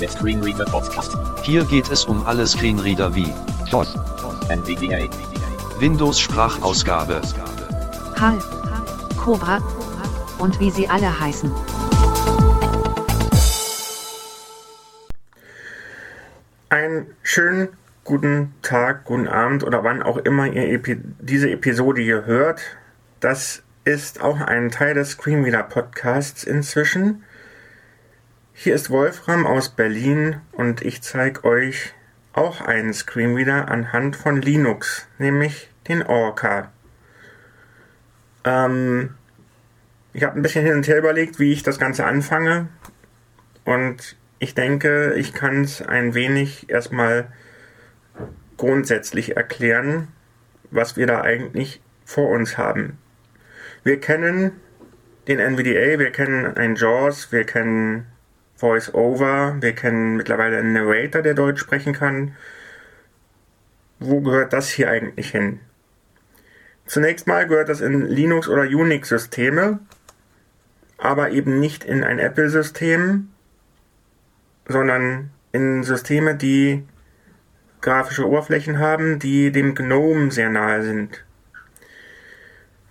Der Screenreader Podcast. Hier geht es um alle Screenreader wie DOS. NVDA. Windows Sprachausgabe, HAL, Cobra und wie sie alle heißen. Einen schönen guten Tag, guten Abend oder wann auch immer ihr Epi diese Episode hier hört. Das ist auch ein Teil des Screenreader Podcasts inzwischen. Hier ist Wolfram aus Berlin und ich zeige euch auch einen Screenreader anhand von Linux, nämlich den Orca. Ähm, ich habe ein bisschen hin und her überlegt, wie ich das Ganze anfange und ich denke, ich kann es ein wenig erstmal grundsätzlich erklären, was wir da eigentlich vor uns haben. Wir kennen den NVDA, wir kennen ein JAWS, wir kennen Voice-Over, wir kennen mittlerweile einen Narrator, der Deutsch sprechen kann. Wo gehört das hier eigentlich hin? Zunächst mal gehört das in Linux- oder Unix-Systeme, aber eben nicht in ein Apple-System, sondern in Systeme, die grafische Oberflächen haben, die dem GNOME sehr nahe sind.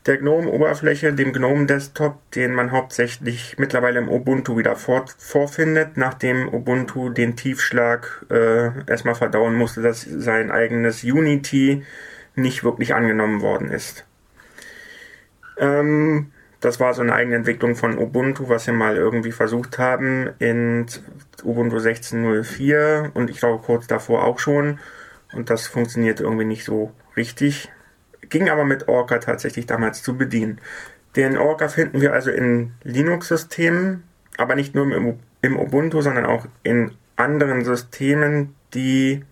Der GNOME-Oberfläche, dem GNOME-Desktop, den man hauptsächlich mittlerweile im Ubuntu wieder fort, vorfindet, nachdem Ubuntu den Tiefschlag äh, erstmal verdauen musste, dass sein eigenes Unity nicht wirklich angenommen worden ist. Ähm, das war so eine eigene Entwicklung von Ubuntu, was sie mal irgendwie versucht haben in Ubuntu 16.04 und ich glaube kurz davor auch schon. Und das funktioniert irgendwie nicht so richtig. Ging aber mit Orca tatsächlich damals zu bedienen. Den Orca finden wir also in Linux-Systemen, aber nicht nur im, Ubuntu, sondern auch in anderen Systemen, die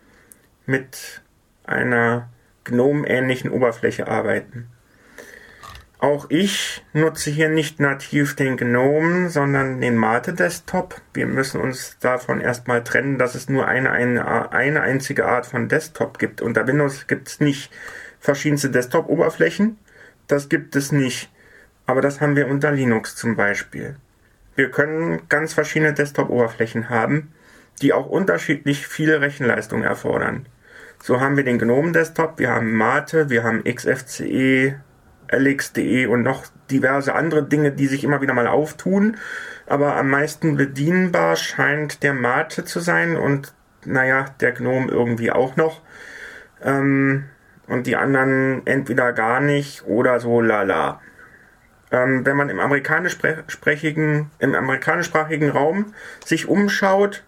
mit einer GNOME-ähnlichen Oberfläche arbeiten. Auch ich nutze hier nicht nativ den GNOME, sondern den Mate Desktop. Wir müssen uns davon erstmal trennen, dass es nur eine, eine, eine einzige Art von Desktop gibt. Unter Windows gibt es nicht verschiedenste Desktop-Oberflächen. Das gibt es nicht. Aber das haben wir unter Linux zum Beispiel. Wir können ganz verschiedene Desktop-Oberflächen haben, die auch unterschiedlich viel Rechenleistung erfordern. So haben wir den GNOME Desktop, wir haben Mate, wir haben XFCE, LX.de und noch diverse andere Dinge, die sich immer wieder mal auftun. Aber am meisten bedienbar scheint der Mate zu sein und naja, der Gnome irgendwie auch noch. Ähm, und die anderen entweder gar nicht oder so lala. Ähm, wenn man im amerikanischsprachigen, im amerikanischsprachigen Raum sich umschaut,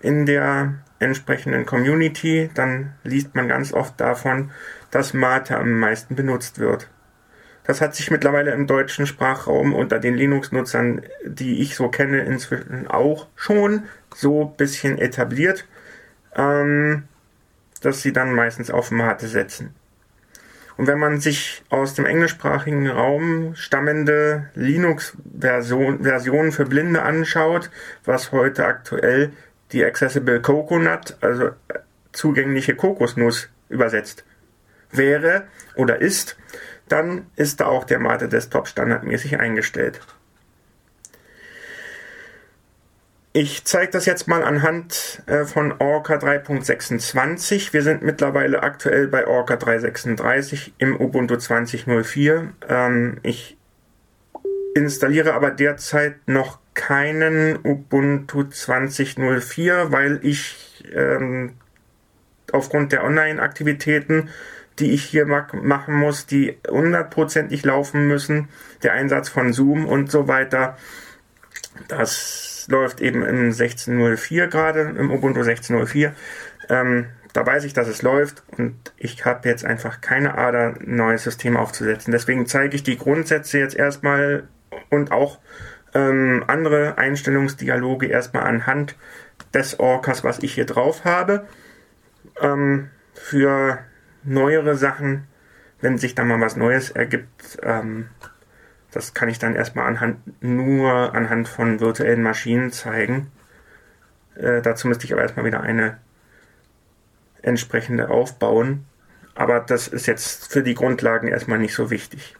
in der entsprechenden Community, dann liest man ganz oft davon, dass Mate am meisten benutzt wird. Das hat sich mittlerweile im deutschen Sprachraum unter den Linux-Nutzern, die ich so kenne, inzwischen auch schon so bisschen etabliert, ähm, dass sie dann meistens auf Mate setzen. Und wenn man sich aus dem englischsprachigen Raum stammende Linux-Versionen für Blinde anschaut, was heute aktuell die Accessible Coconut, also zugängliche Kokosnuss übersetzt wäre oder ist, dann ist da auch der Mate Desktop standardmäßig eingestellt. Ich zeige das jetzt mal anhand äh, von Orca 3.26. Wir sind mittlerweile aktuell bei Orca 3.36 im Ubuntu 20.04. Ähm, ich installiere aber derzeit noch keinen Ubuntu 20.04, weil ich ähm, aufgrund der Online-Aktivitäten die ich hier machen muss, die hundertprozentig laufen müssen, der Einsatz von Zoom und so weiter. Das läuft eben in 16.04 gerade, im Ubuntu 16.04. Ähm, da weiß ich, dass es läuft und ich habe jetzt einfach keine Ader, ein neues System aufzusetzen. Deswegen zeige ich die Grundsätze jetzt erstmal und auch ähm, andere Einstellungsdialoge erstmal anhand des Orcas, was ich hier drauf habe. Ähm, für neuere Sachen, wenn sich da mal was Neues ergibt, ähm, das kann ich dann erstmal anhand, nur anhand von virtuellen Maschinen zeigen. Äh, dazu müsste ich aber erstmal wieder eine entsprechende aufbauen. Aber das ist jetzt für die Grundlagen erstmal nicht so wichtig.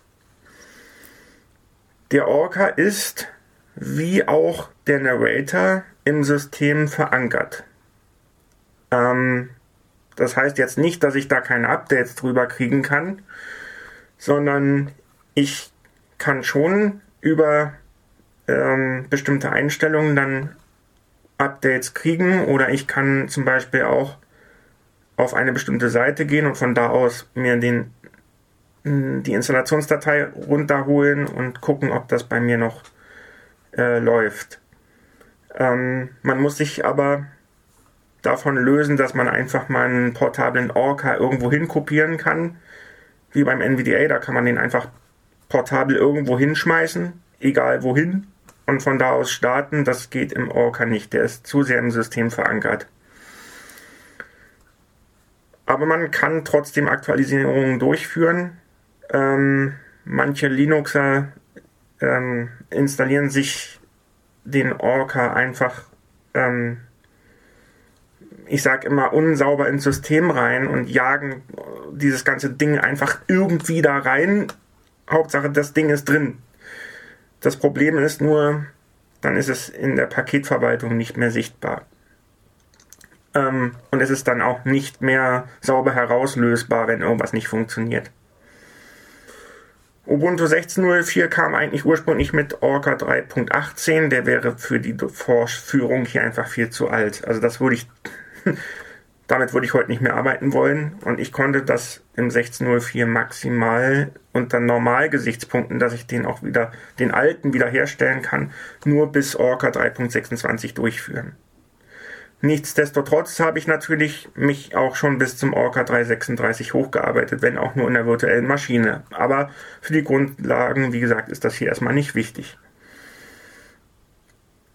Der Orca ist, wie auch der Narrator, im System verankert. Ähm, das heißt jetzt nicht, dass ich da keine Updates drüber kriegen kann, sondern ich kann schon über ähm, bestimmte Einstellungen dann Updates kriegen oder ich kann zum Beispiel auch auf eine bestimmte Seite gehen und von da aus mir den, die Installationsdatei runterholen und gucken, ob das bei mir noch äh, läuft. Ähm, man muss sich aber davon lösen, dass man einfach mal einen portablen Orca irgendwo hin kopieren kann. Wie beim NVDA, da kann man den einfach portabel irgendwo hinschmeißen, egal wohin, und von da aus starten. Das geht im Orca nicht, der ist zu sehr im System verankert. Aber man kann trotzdem Aktualisierungen durchführen. Ähm, manche Linuxer ähm, installieren sich den Orca einfach ähm, ich sag immer, unsauber ins System rein und jagen dieses ganze Ding einfach irgendwie da rein. Hauptsache, das Ding ist drin. Das Problem ist nur, dann ist es in der Paketverwaltung nicht mehr sichtbar. Ähm, und es ist dann auch nicht mehr sauber herauslösbar, wenn irgendwas nicht funktioniert. Ubuntu 16.04 kam eigentlich ursprünglich mit Orca 3.18. Der wäre für die Vorführung hier einfach viel zu alt. Also das würde ich damit würde ich heute nicht mehr arbeiten wollen und ich konnte das im 1604 maximal unter Normalgesichtspunkten, dass ich den auch wieder, den alten wiederherstellen kann, nur bis Orca 3.26 durchführen. Nichtsdestotrotz habe ich natürlich mich auch schon bis zum Orca 336 hochgearbeitet, wenn auch nur in der virtuellen Maschine. Aber für die Grundlagen, wie gesagt, ist das hier erstmal nicht wichtig.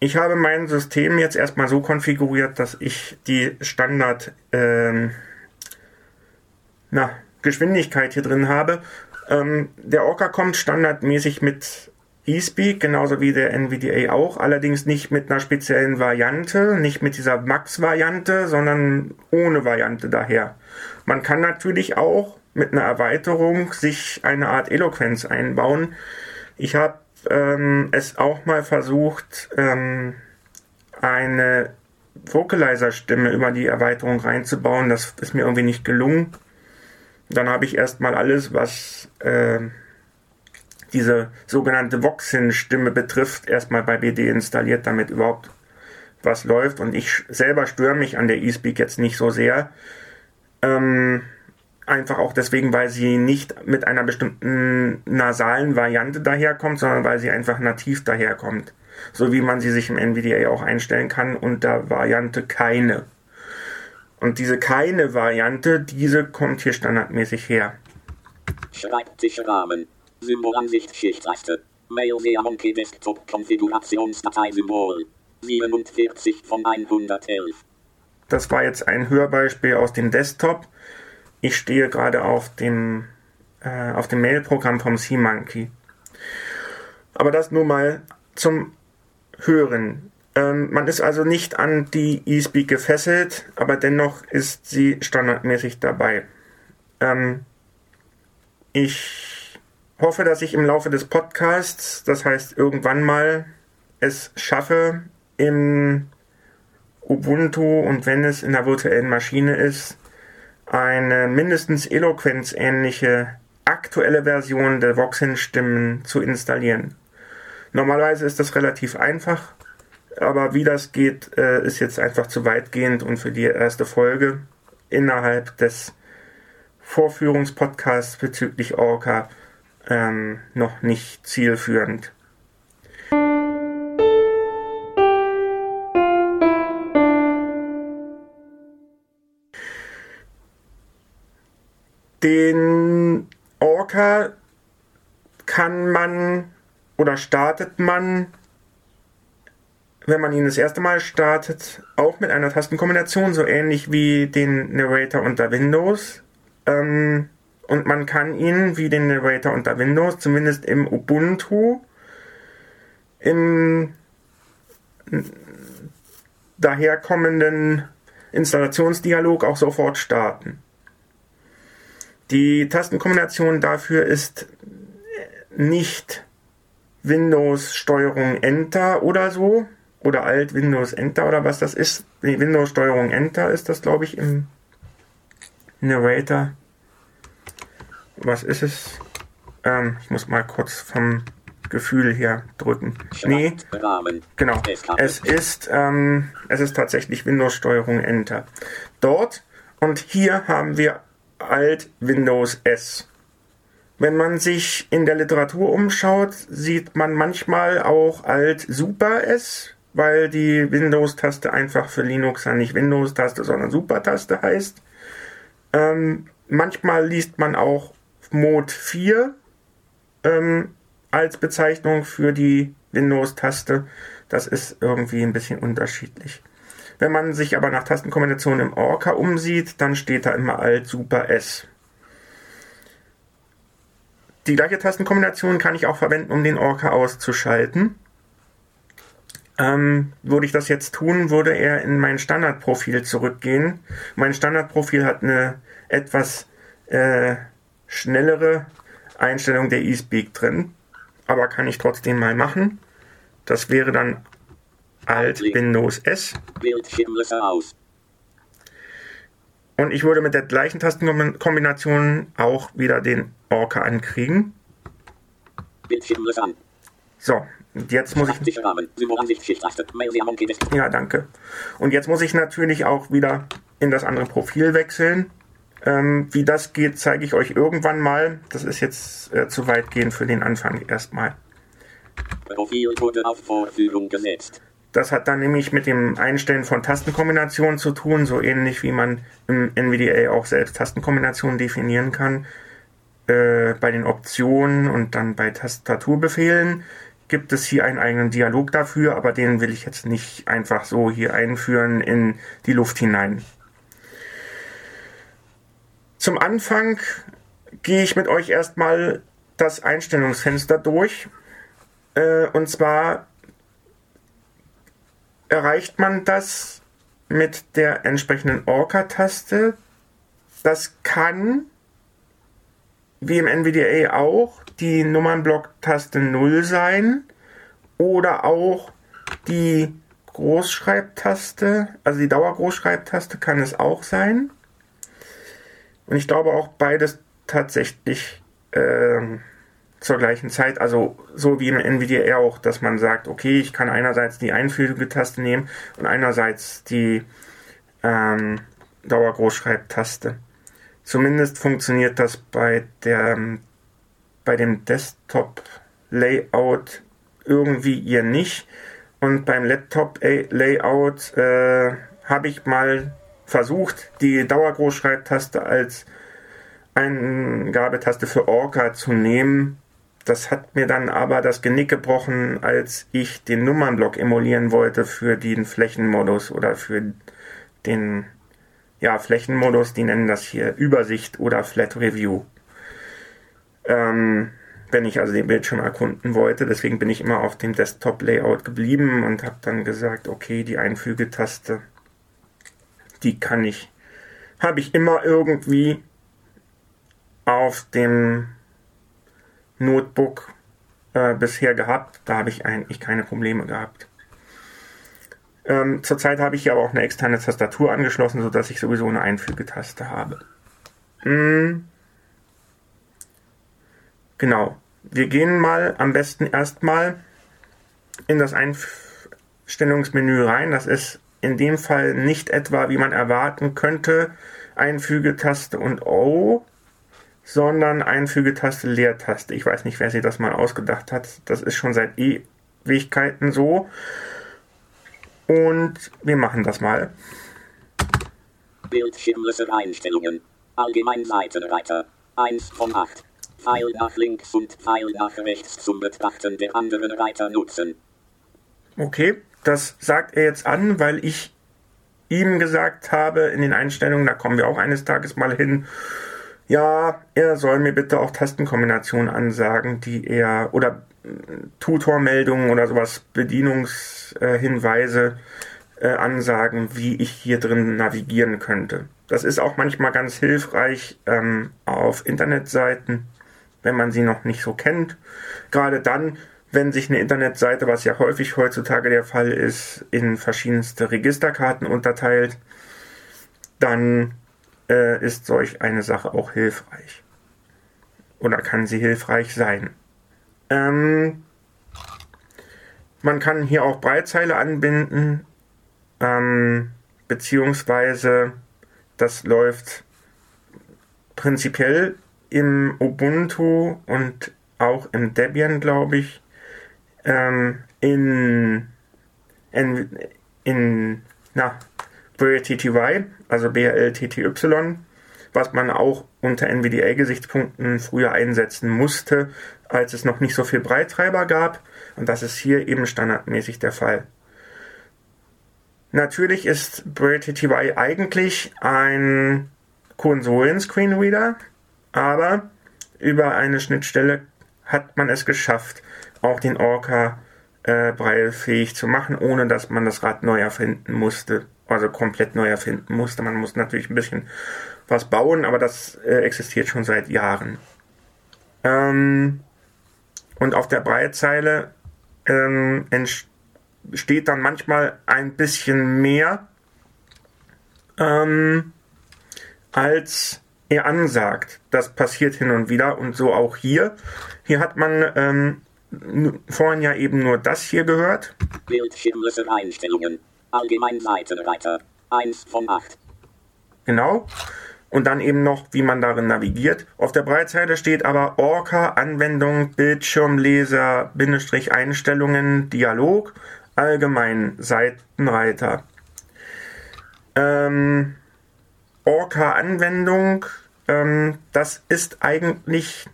Ich habe mein System jetzt erstmal so konfiguriert, dass ich die Standard ähm, na, Geschwindigkeit hier drin habe. Ähm, der Orca kommt standardmäßig mit eSpeak, genauso wie der NVDA auch, allerdings nicht mit einer speziellen Variante, nicht mit dieser Max-Variante, sondern ohne Variante daher. Man kann natürlich auch mit einer Erweiterung sich eine Art Eloquenz einbauen. Ich habe ähm, es auch mal versucht, ähm, eine Vocalizer-Stimme über die Erweiterung reinzubauen. Das ist mir irgendwie nicht gelungen. Dann habe ich erstmal alles, was äh, diese sogenannte Voxin-Stimme betrifft, erstmal bei BD installiert, damit überhaupt was läuft. Und ich selber störe mich an der eSpeak jetzt nicht so sehr. Ähm, Einfach auch deswegen, weil sie nicht mit einer bestimmten nasalen Variante daherkommt, sondern weil sie einfach nativ daherkommt. So wie man sie sich im NVDA auch einstellen kann unter Variante keine. Und diese keine Variante, diese kommt hier standardmäßig her. Schreibtischrahmen. Symbolansicht Schichtleiste. Mail via Monkey Desktop Konfigurationsdatei Symbol. 47 von 111. Das war jetzt ein Hörbeispiel aus dem Desktop. Ich stehe gerade auf dem, äh, auf dem Mail-Programm vom SeaMonkey. Aber das nur mal zum Hören. Ähm, man ist also nicht an die eSpeak gefesselt, aber dennoch ist sie standardmäßig dabei. Ähm, ich hoffe, dass ich im Laufe des Podcasts, das heißt irgendwann mal, es schaffe, im Ubuntu und wenn es in der virtuellen Maschine ist, eine mindestens eloquenzähnliche aktuelle Version der Voxin-Stimmen zu installieren. Normalerweise ist das relativ einfach, aber wie das geht, äh, ist jetzt einfach zu weitgehend und für die erste Folge innerhalb des Vorführungspodcasts bezüglich Orca ähm, noch nicht zielführend. Den Orca kann man oder startet man, wenn man ihn das erste Mal startet, auch mit einer Tastenkombination, so ähnlich wie den Narrator unter Windows. Ähm, und man kann ihn wie den Narrator unter Windows, zumindest im Ubuntu, im daherkommenden Installationsdialog auch sofort starten. Die Tastenkombination dafür ist nicht Windows Steuerung Enter oder so, oder Alt Windows Enter oder was das ist. Windows Steuerung Enter ist das, glaube ich, im Narrator. Was ist es? Ähm, ich muss mal kurz vom Gefühl her drücken. Nee, genau. Es ist, ähm, es ist tatsächlich Windows Steuerung Enter. Dort und hier haben wir Alt Windows S. Wenn man sich in der Literatur umschaut, sieht man manchmal auch Alt Super S, weil die Windows-Taste einfach für Linux ja nicht Windows-Taste, sondern Super-Taste heißt. Ähm, manchmal liest man auch Mode 4 ähm, als Bezeichnung für die Windows-Taste. Das ist irgendwie ein bisschen unterschiedlich. Wenn man sich aber nach Tastenkombinationen im Orca umsieht, dann steht da immer Alt Super S. Die gleiche Tastenkombination kann ich auch verwenden, um den Orca auszuschalten. Ähm, würde ich das jetzt tun, würde er in mein Standardprofil zurückgehen. Mein Standardprofil hat eine etwas äh, schnellere Einstellung der eSpeak drin, aber kann ich trotzdem mal machen. Das wäre dann Alt Windows S Bildschirmlöscher aus. und ich würde mit der gleichen Tastenkombination auch wieder den Orca ankriegen. Bildschirmlöscher an. So, und jetzt muss ich. Ja, danke. Und jetzt muss ich natürlich auch wieder in das andere Profil wechseln. Ähm, wie das geht, zeige ich euch irgendwann mal. Das ist jetzt äh, zu weitgehend für den Anfang erstmal. Profil wurde auf Vorführung gesetzt. Das hat dann nämlich mit dem Einstellen von Tastenkombinationen zu tun, so ähnlich wie man im NVDA auch selbst Tastenkombinationen definieren kann. Äh, bei den Optionen und dann bei Tastaturbefehlen gibt es hier einen eigenen Dialog dafür, aber den will ich jetzt nicht einfach so hier einführen in die Luft hinein. Zum Anfang gehe ich mit euch erstmal das Einstellungsfenster durch. Äh, und zwar erreicht man das mit der entsprechenden Orca-Taste. Das kann, wie im NVDA auch, die Nummernblock-Taste 0 sein oder auch die Großschreibtaste, also die Dauergroßschreibtaste kann es auch sein. Und ich glaube auch beides tatsächlich ähm, zur gleichen Zeit, also so wie im NVDA auch, dass man sagt, okay, ich kann einerseits die Einfügetaste nehmen und einerseits die ähm, Dauergroßschreibtaste. Zumindest funktioniert das bei der bei dem Desktop Layout irgendwie ihr nicht und beim Laptop Layout äh, habe ich mal versucht, die Dauergroßschreibtaste als Eingabetaste für Orca zu nehmen. Das hat mir dann aber das Genick gebrochen, als ich den Nummernblock emulieren wollte für den Flächenmodus oder für den ja, Flächenmodus, die nennen das hier Übersicht oder Flat Review. Ähm, wenn ich also den Bildschirm erkunden wollte. Deswegen bin ich immer auf dem Desktop-Layout geblieben und habe dann gesagt, okay, die Einfügetaste, die kann ich, habe ich immer irgendwie auf dem Notebook äh, bisher gehabt. Da habe ich eigentlich keine Probleme gehabt. Ähm, zurzeit habe ich hier aber auch eine externe Tastatur angeschlossen, sodass ich sowieso eine Einfügetaste habe. Mm. Genau. Wir gehen mal am besten erstmal in das Einstellungsmenü rein. Das ist in dem Fall nicht etwa, wie man erwarten könnte, Einfügetaste und O, sondern Einfügetaste, Leertaste. Ich weiß nicht, wer sich das mal ausgedacht hat. Das ist schon seit Ewigkeiten so. Und wir machen das mal. Bildschirmlöscher Einstellungen. Allgemein Seitenreiter. 1 von 8. Pfeil nach links und Pfeil nach rechts zum Betrachten der anderen Reiter nutzen. Okay, das sagt er jetzt an, weil ich ihm gesagt habe in den Einstellungen, da kommen wir auch eines Tages mal hin, ja, er soll mir bitte auch Tastenkombinationen ansagen, die er oder äh, Tutormeldungen oder sowas, Bedienungshinweise äh, ansagen, wie ich hier drin navigieren könnte. Das ist auch manchmal ganz hilfreich ähm, auf Internetseiten, wenn man sie noch nicht so kennt. Gerade dann, wenn sich eine Internetseite, was ja häufig heutzutage der Fall ist, in verschiedenste Registerkarten unterteilt, dann äh, ist solch eine Sache auch hilfreich. Oder kann sie hilfreich sein. Ähm, man kann hier auch Breitzeile anbinden, ähm, beziehungsweise das läuft prinzipiell im Ubuntu und auch im Debian, glaube ich, ähm, in, in, in na, BLTTY, also BLTTY, was man auch unter NVDA-Gesichtspunkten früher einsetzen musste, als es noch nicht so viel Breittreiber gab. Und das ist hier eben standardmäßig der Fall. Natürlich ist BrailleTTY eigentlich ein Konsolen-Screenreader, aber über eine Schnittstelle hat man es geschafft, auch den Orca äh, braillefähig zu machen, ohne dass man das Rad neu erfinden musste. Also komplett neu erfinden musste. Man muss natürlich ein bisschen was bauen, aber das äh, existiert schon seit Jahren. Ähm, und auf der Breitzeile ähm, entsteht dann manchmal ein bisschen mehr, ähm, als er ansagt. Das passiert hin und wieder und so auch hier. Hier hat man ähm, vorhin ja eben nur das hier gehört. Bildschirmlöser-Einstellungen. Allgemein Seitenreiter. 1 von 8. Genau. Und dann eben noch, wie man darin navigiert. Auf der Breitseite steht aber Orca, Anwendung, Bildschirmleser, Bindestrich Einstellungen, Dialog, allgemein Seitenreiter. Ähm, Orca Anwendung, ähm, das ist eigentlich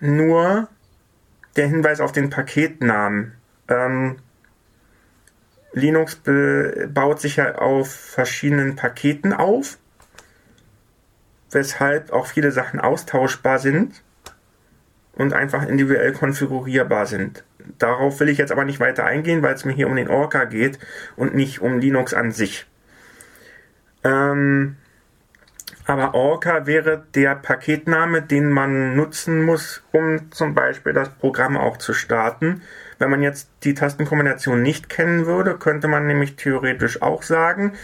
nur der Hinweis auf den Paketnamen. Ähm, Linux baut sich ja auf verschiedenen Paketen auf, weshalb auch viele Sachen austauschbar sind und einfach individuell konfigurierbar sind. Darauf will ich jetzt aber nicht weiter eingehen, weil es mir hier um den Orca geht und nicht um Linux an sich. Ähm, aber Orca wäre der Paketname, den man nutzen muss, um zum Beispiel das Programm auch zu starten. Wenn man jetzt die Tastenkombination nicht kennen würde, könnte man nämlich theoretisch auch sagen,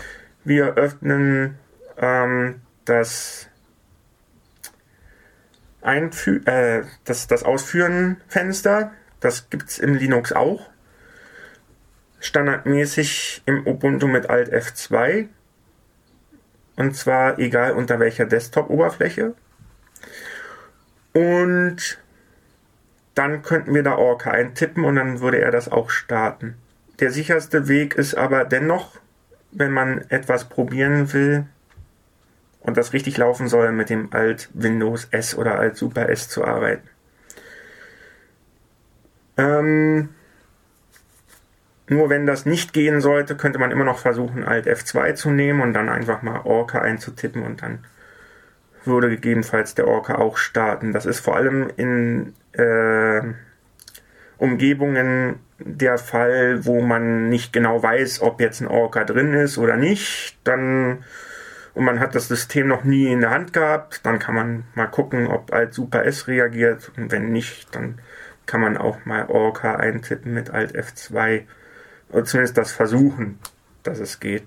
wir öffnen ähm, das, Einfü äh, das, das Ausführen-Fenster. Das gibt es im Linux auch. Standardmäßig im Ubuntu mit Alt F2 und zwar egal unter welcher Desktop-Oberfläche. Und dann könnten wir da Orca eintippen und dann würde er das auch starten. Der sicherste Weg ist aber dennoch, wenn man etwas probieren will und das richtig laufen soll, mit dem Alt Windows S oder Alt Super S zu arbeiten. Ähm, nur wenn das nicht gehen sollte, könnte man immer noch versuchen, Alt F2 zu nehmen und dann einfach mal Orca einzutippen und dann würde gegebenenfalls der Orca auch starten. Das ist vor allem in äh, Umgebungen der Fall, wo man nicht genau weiß, ob jetzt ein Orca drin ist oder nicht. Dann und man hat das System noch nie in der Hand gehabt, dann kann man mal gucken, ob Alt Super S reagiert und wenn nicht, dann kann man auch mal Orca eintippen mit Alt F2 oder zumindest das versuchen, dass es geht.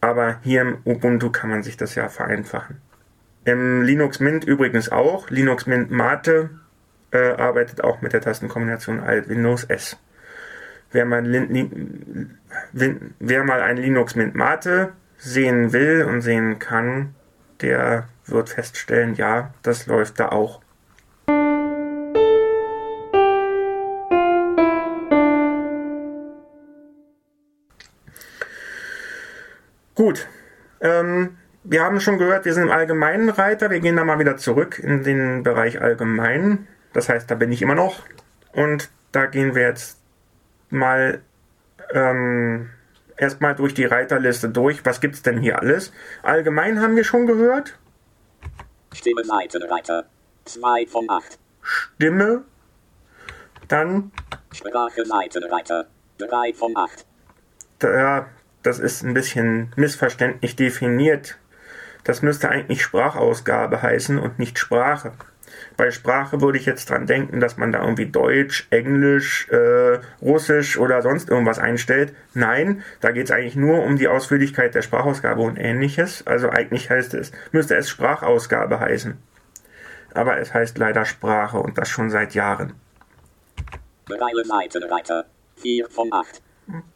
Aber hier im Ubuntu kann man sich das ja vereinfachen. Im Linux Mint übrigens auch. Linux Mint Mate äh, arbeitet auch mit der Tastenkombination Alt Windows S. Wer mal, wer mal ein Linux Mint Mate sehen will und sehen kann, der wird feststellen, ja, das läuft da auch. Gut. Ähm, wir haben schon gehört, wir sind im allgemeinen Reiter. Wir gehen da mal wieder zurück in den Bereich allgemein. Das heißt, da bin ich immer noch. Und da gehen wir jetzt mal ähm, erstmal durch die Reiterliste durch. Was gibt es denn hier alles? Allgemein haben wir schon gehört. Stimme Seitenreiter. 2 von 8. Stimme. Dann. Sprache Seitenreiter. 3 von 8. Da, das ist ein bisschen missverständlich definiert. Das müsste eigentlich Sprachausgabe heißen und nicht Sprache. Bei Sprache würde ich jetzt dran denken, dass man da irgendwie Deutsch, Englisch, äh, Russisch oder sonst irgendwas einstellt. Nein, da geht es eigentlich nur um die Ausführlichkeit der Sprachausgabe und ähnliches. Also eigentlich heißt es, müsste es Sprachausgabe heißen. Aber es heißt leider Sprache und das schon seit Jahren. Breile Seitenreiter. 4 von 8.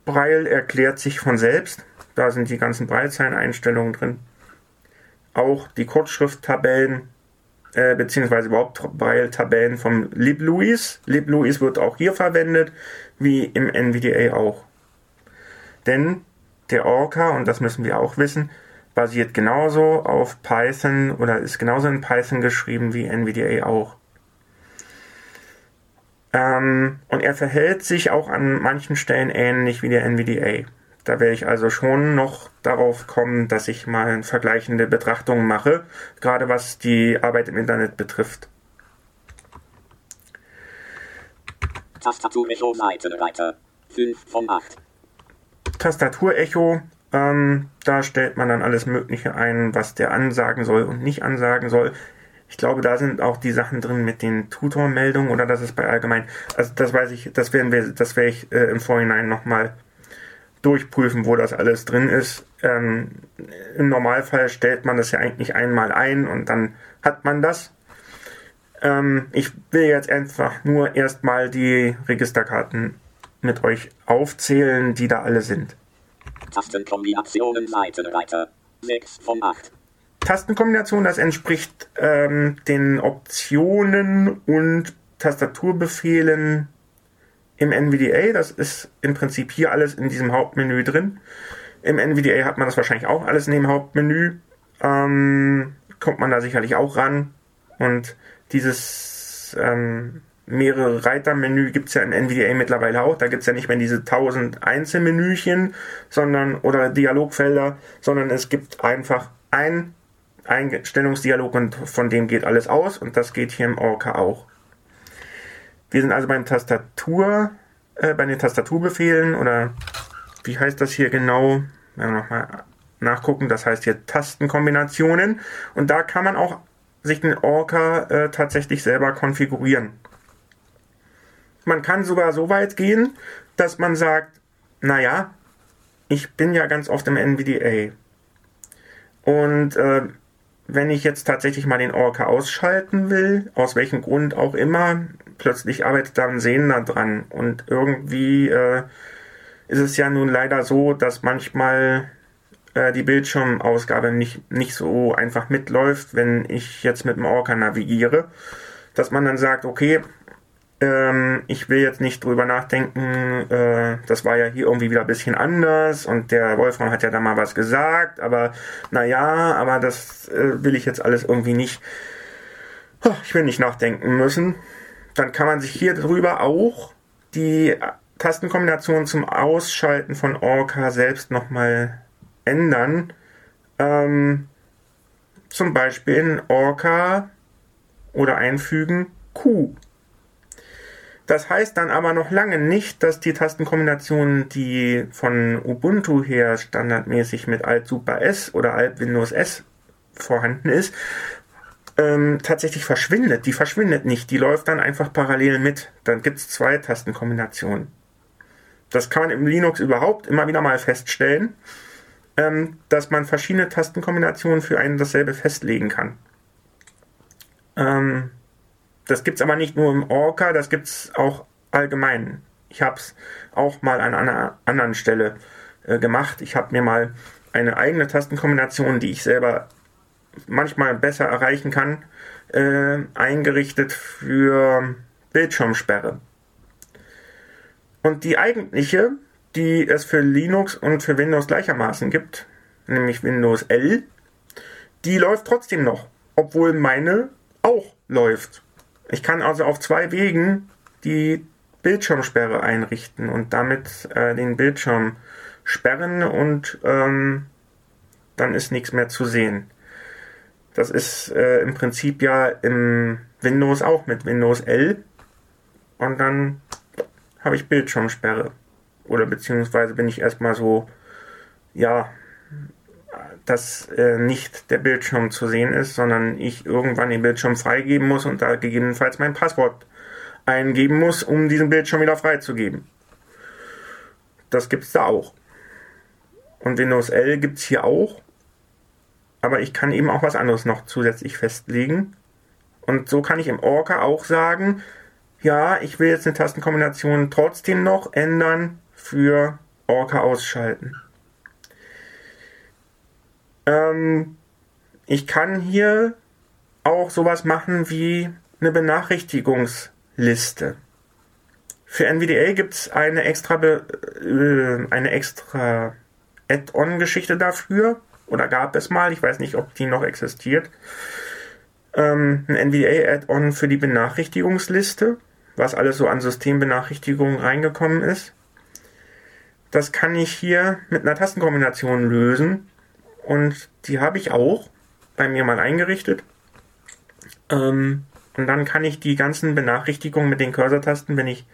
Braille erklärt sich von selbst. Da sind die ganzen Braillezeileneinstellungen drin. Auch die Kurzschrifttabellen, äh, beziehungsweise überhaupt Braille-Tabellen vom LibLouis. LibLouis wird auch hier verwendet, wie im NVDA auch. Denn der Orca, und das müssen wir auch wissen, basiert genauso auf Python oder ist genauso in Python geschrieben wie NVDA auch. Ähm, und er verhält sich auch an manchen Stellen ähnlich wie der NVDA. Da werde ich also schon noch darauf kommen, dass ich mal vergleichende Betrachtungen mache, gerade was die Arbeit im Internet betrifft. Tastaturecho Seitenreiter. 5 von 8. Tastaturecho, ähm, da stellt man dann alles Mögliche ein, was der ansagen soll und nicht ansagen soll. Ich glaube, da sind auch die Sachen drin mit den Tutormeldungen oder das ist bei allgemein. Also das weiß ich, das werden wir, das werde ich äh, im Vorhinein nochmal durchprüfen, wo das alles drin ist. Ähm, Im Normalfall stellt man das ja eigentlich einmal ein und dann hat man das. Ähm, ich will jetzt einfach nur erstmal die Registerkarten mit euch aufzählen, die da alle sind. Tastenkombinationen Seitenreiter. 6 von 8. Tastenkombination, das entspricht ähm, den Optionen und Tastaturbefehlen im NVDA. Das ist im Prinzip hier alles in diesem Hauptmenü drin. Im NVDA hat man das wahrscheinlich auch alles in dem Hauptmenü. Ähm, kommt man da sicherlich auch ran. Und dieses ähm, mehrere Reitermenü gibt es ja im NVDA mittlerweile auch. Da gibt es ja nicht mehr diese tausend Einzelmenüchen, sondern oder Dialogfelder, sondern es gibt einfach ein Einstellungsdialog und von dem geht alles aus und das geht hier im Orca auch. Wir sind also beim Tastatur, äh, bei den Tastaturbefehlen oder wie heißt das hier genau? Wenn wir nochmal nachgucken, das heißt hier Tastenkombinationen und da kann man auch sich den Orca äh, tatsächlich selber konfigurieren. Man kann sogar so weit gehen, dass man sagt, naja, ich bin ja ganz oft im NVDA. Und äh, wenn ich jetzt tatsächlich mal den Orca ausschalten will, aus welchem Grund auch immer, plötzlich arbeitet da ein Sehender dran. Und irgendwie äh, ist es ja nun leider so, dass manchmal äh, die Bildschirmausgabe nicht, nicht so einfach mitläuft, wenn ich jetzt mit dem Orca navigiere. Dass man dann sagt, okay, ähm, ich will jetzt nicht drüber nachdenken, äh, das war ja hier irgendwie wieder ein bisschen anders und der Wolfram hat ja da mal was gesagt, aber naja, aber das äh, will ich jetzt alles irgendwie nicht. Ich will nicht nachdenken müssen. Dann kann man sich hier drüber auch die Tastenkombination zum Ausschalten von Orca selbst nochmal ändern. Ähm, zum Beispiel in Orca oder einfügen Q. Das heißt dann aber noch lange nicht, dass die Tastenkombination, die von Ubuntu her standardmäßig mit Alt Super S oder Alt Windows S vorhanden ist, ähm, tatsächlich verschwindet. Die verschwindet nicht, die läuft dann einfach parallel mit. Dann gibt es zwei Tastenkombinationen. Das kann man im Linux überhaupt immer wieder mal feststellen, ähm, dass man verschiedene Tastenkombinationen für einen dasselbe festlegen kann. Ähm, das gibt es aber nicht nur im Orca, das gibt es auch allgemein. Ich habe es auch mal an einer anderen Stelle äh, gemacht. Ich habe mir mal eine eigene Tastenkombination, die ich selber manchmal besser erreichen kann, äh, eingerichtet für Bildschirmsperre. Und die eigentliche, die es für Linux und für Windows gleichermaßen gibt, nämlich Windows L, die läuft trotzdem noch, obwohl meine auch läuft. Ich kann also auf zwei Wegen die Bildschirmsperre einrichten und damit äh, den Bildschirm sperren und ähm, dann ist nichts mehr zu sehen. Das ist äh, im Prinzip ja im Windows auch mit Windows L und dann habe ich Bildschirmsperre. Oder beziehungsweise bin ich erstmal so, ja, dass äh, nicht der Bildschirm zu sehen ist, sondern ich irgendwann den Bildschirm freigeben muss und da gegebenenfalls mein Passwort eingeben muss, um diesen Bildschirm wieder freizugeben. Das gibt es da auch. Und Windows L gibt es hier auch. Aber ich kann eben auch was anderes noch zusätzlich festlegen. Und so kann ich im Orca auch sagen, ja, ich will jetzt eine Tastenkombination trotzdem noch ändern für Orca ausschalten. Ähm, ich kann hier auch sowas machen wie eine Benachrichtigungsliste. Für NVDA gibt es eine extra, äh, extra Add-on-Geschichte dafür. Oder gab es mal, ich weiß nicht, ob die noch existiert. Ähm, ein NVDA-Add-on für die Benachrichtigungsliste, was alles so an Systembenachrichtigungen reingekommen ist. Das kann ich hier mit einer Tastenkombination lösen und die habe ich auch bei mir mal eingerichtet. Ähm, und dann kann ich die ganzen Benachrichtigungen mit den Cursor-Tasten, wenn ich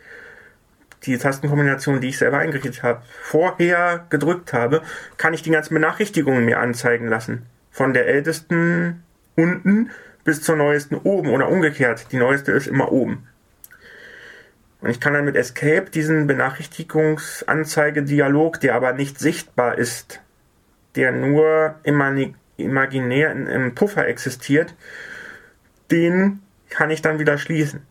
die Tastenkombination, die ich selber eingerichtet habe, vorher gedrückt habe, kann ich die ganzen Benachrichtigungen mir anzeigen lassen. Von der ältesten unten bis zur neuesten oben oder umgekehrt. Die neueste ist immer oben. Und ich kann dann mit Escape diesen Benachrichtigungsanzeigedialog, der aber nicht sichtbar ist, der nur imaginär im Puffer existiert, den kann ich dann wieder schließen.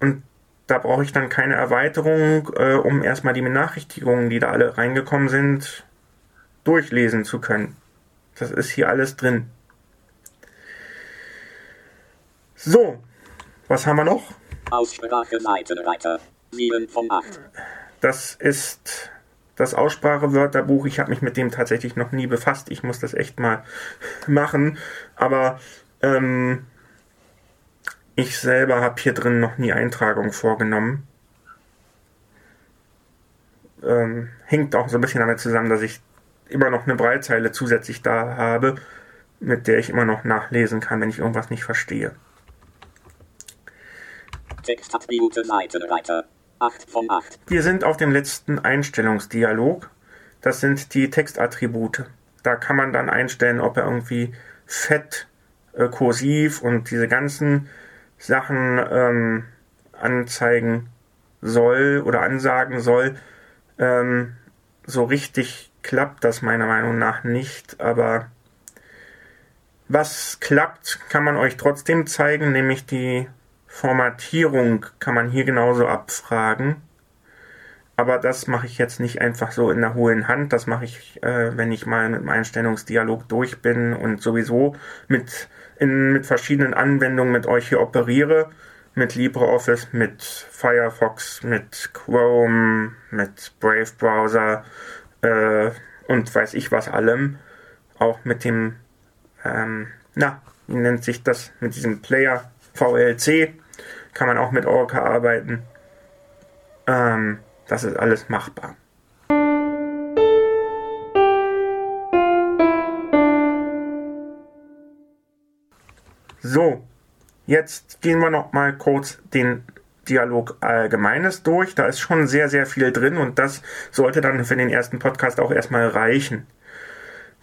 Und da brauche ich dann keine Erweiterung, äh, um erstmal die Benachrichtigungen, die da alle reingekommen sind, durchlesen zu können. Das ist hier alles drin. So, was haben wir noch? Aussprache Seitenreiter. 7 von 8. Das ist das Aussprachewörterbuch. Ich habe mich mit dem tatsächlich noch nie befasst. Ich muss das echt mal machen. Aber ähm, ich selber habe hier drin noch nie Eintragung vorgenommen. Ähm, hängt auch so ein bisschen damit zusammen, dass ich immer noch eine Breitzeile zusätzlich da habe, mit der ich immer noch nachlesen kann, wenn ich irgendwas nicht verstehe. Textattribute Seitenreiter. 8 von 8. Wir sind auf dem letzten Einstellungsdialog. Das sind die Textattribute. Da kann man dann einstellen, ob er irgendwie fett, äh, kursiv und diese ganzen Sachen ähm, anzeigen soll oder ansagen soll. Ähm, so richtig klappt das meiner Meinung nach nicht, aber was klappt, kann man euch trotzdem zeigen, nämlich die Formatierung kann man hier genauso abfragen. Aber das mache ich jetzt nicht einfach so in der hohen Hand. Das mache ich, äh, wenn ich mal mit dem Einstellungsdialog durch bin und sowieso mit, in, mit verschiedenen Anwendungen mit euch hier operiere. Mit LibreOffice, mit Firefox, mit Chrome, mit Brave Browser äh, und weiß ich was allem. Auch mit dem, ähm, na, wie nennt sich das, mit diesem Player VLC kann man auch mit Orca arbeiten. Ähm, das ist alles machbar. So, jetzt gehen wir noch mal kurz den Dialog Allgemeines durch. Da ist schon sehr, sehr viel drin und das sollte dann für den ersten Podcast auch erstmal reichen.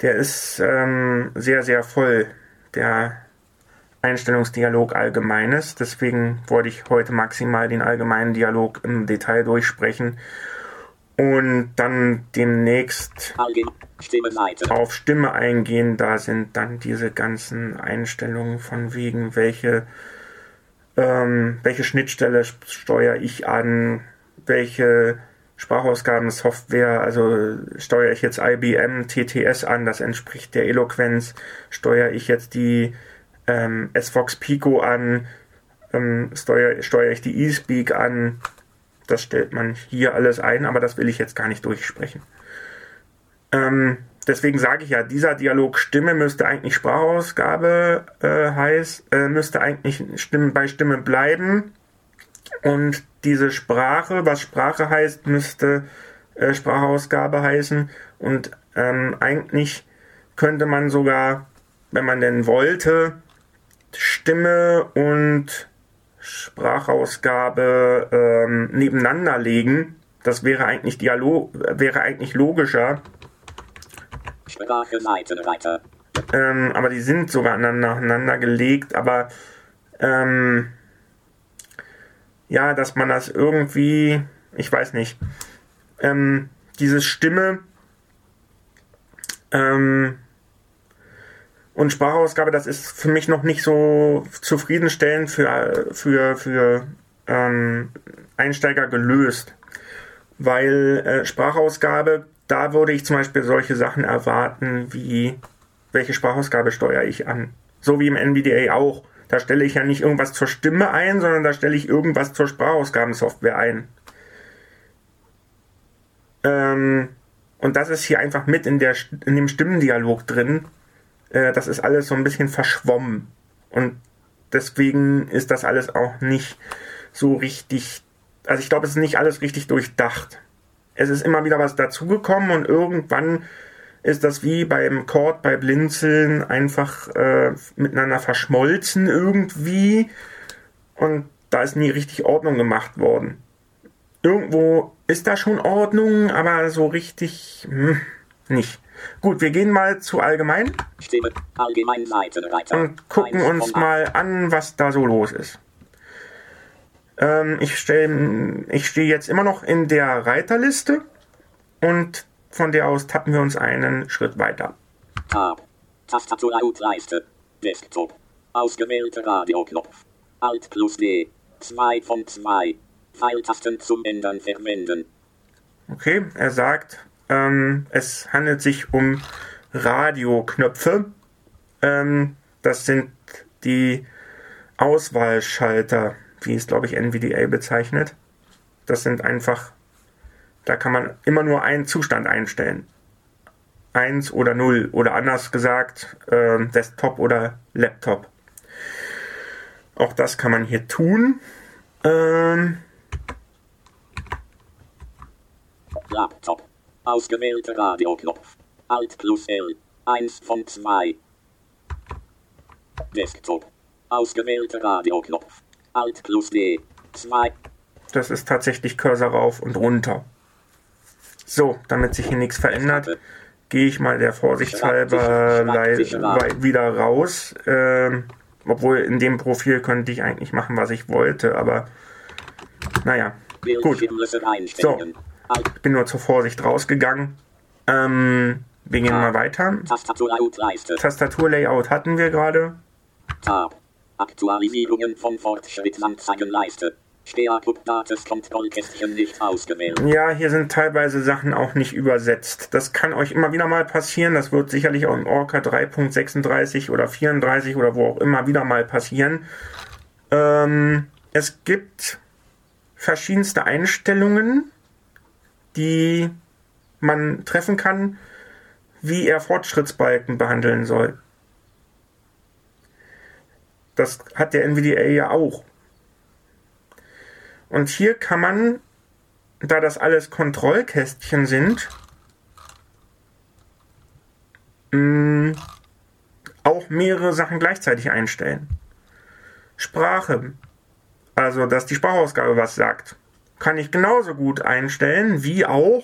Der ist ähm, sehr, sehr voll. Der Einstellungsdialog Allgemeines. Deswegen wollte ich heute maximal den allgemeinen Dialog im Detail durchsprechen und dann demnächst Stimme auf Stimme eingehen. Da sind dann diese ganzen Einstellungen von wegen, welche, ähm, welche Schnittstelle steuere ich an, welche Sprachausgabensoftware, also steuere ich jetzt IBM TTS an, das entspricht der Eloquenz, steuere ich jetzt die ähm, S-Fox Pico an, ähm, steuere, steuere ich die eSpeak an. Das stellt man hier alles ein, aber das will ich jetzt gar nicht durchsprechen. Ähm, deswegen sage ich ja, dieser Dialog Stimme müsste eigentlich Sprachausgabe äh, heiß, äh, müsste eigentlich Stimme bei Stimme bleiben. Und diese Sprache, was Sprache heißt, müsste äh, Sprachausgabe heißen. Und ähm, eigentlich könnte man sogar, wenn man denn wollte, Stimme und Sprachausgabe ähm, nebeneinander legen. Das wäre eigentlich Dialog, wäre eigentlich logischer. Sprache Seitenreiter. ähm, aber die sind sogar aneinander gelegt, aber ähm, ja, dass man das irgendwie, ich weiß nicht, ähm, diese Stimme ähm, und Sprachausgabe, das ist für mich noch nicht so zufriedenstellend für, für, für ähm, Einsteiger gelöst. Weil äh, Sprachausgabe, da würde ich zum Beispiel solche Sachen erwarten wie, welche Sprachausgabe steuere ich an? So wie im NVDA auch. Da stelle ich ja nicht irgendwas zur Stimme ein, sondern da stelle ich irgendwas zur Sprachausgabensoftware ein. Ähm, und das ist hier einfach mit in, der, in dem Stimmendialog drin. Äh, das ist alles so ein bisschen verschwommen. Und deswegen ist das alles auch nicht so richtig. Also ich glaube, es ist nicht alles richtig durchdacht. Es ist immer wieder was dazugekommen und irgendwann ist das wie beim Chord, bei Blinzeln einfach äh, miteinander verschmolzen irgendwie. Und da ist nie richtig Ordnung gemacht worden. Irgendwo ist da schon Ordnung, aber so richtig hm, nicht. Gut, wir gehen mal zu allgemein. Allgemein und gucken uns mal an, was da so los ist. Ähm, ich stell, ich stehe jetzt immer noch in der Reiterliste und von der aus tappen wir uns einen Schritt weiter. Tab. Tastatur Lautleiste. Desktop. Ausgewählter Radioknopf. Alt plus D. 2 von 2. Pfeiltasten zum Ändern verwenden. Okay, er sagt, ähm, es handelt sich um Radioknöpfe. Ähm, das sind die Auswahlschalter, wie es glaube ich NVDA bezeichnet. Das sind einfach, da kann man immer nur einen Zustand einstellen. Eins oder null oder anders gesagt, ähm, Desktop oder Laptop. Auch das kann man hier tun. Ähm, Laptop. Ausgewählter Radioknopf. Alt plus L. 1 von 2. Desktop. Ausgewählter Radioknopf. Alt plus D. 2. Das ist tatsächlich Cursor rauf und runter. So, damit sich hier nichts verändert, gehe ich mal der Vorsichtshalber wieder raus. Ähm, obwohl in dem Profil könnte ich eigentlich machen, was ich wollte, aber naja, gut. Alt. Ich bin nur zur Vorsicht rausgegangen. Ähm, wir gehen mal weiter. Tastatur Lautleiste. Tastaturlayout hatten wir gerade. Tab. Aktualisierungen von Fortschrittsanzeigenleiste. Steakup-Dates Kontrollkästchen nicht ausgewählt. Ja, hier sind teilweise Sachen auch nicht übersetzt. Das kann euch immer wieder mal passieren. Das wird sicherlich auch im Orca 3.36 oder 34 oder wo auch immer wieder mal passieren. Ähm, es gibt verschiedenste Einstellungen, die man treffen kann, wie er Fortschrittsbalken behandeln soll. Das hat der NVDA ja auch. Und hier kann man, da das alles Kontrollkästchen sind, mh, auch mehrere Sachen gleichzeitig einstellen. Sprache, also dass die Sprachausgabe was sagt, kann ich genauso gut einstellen wie auch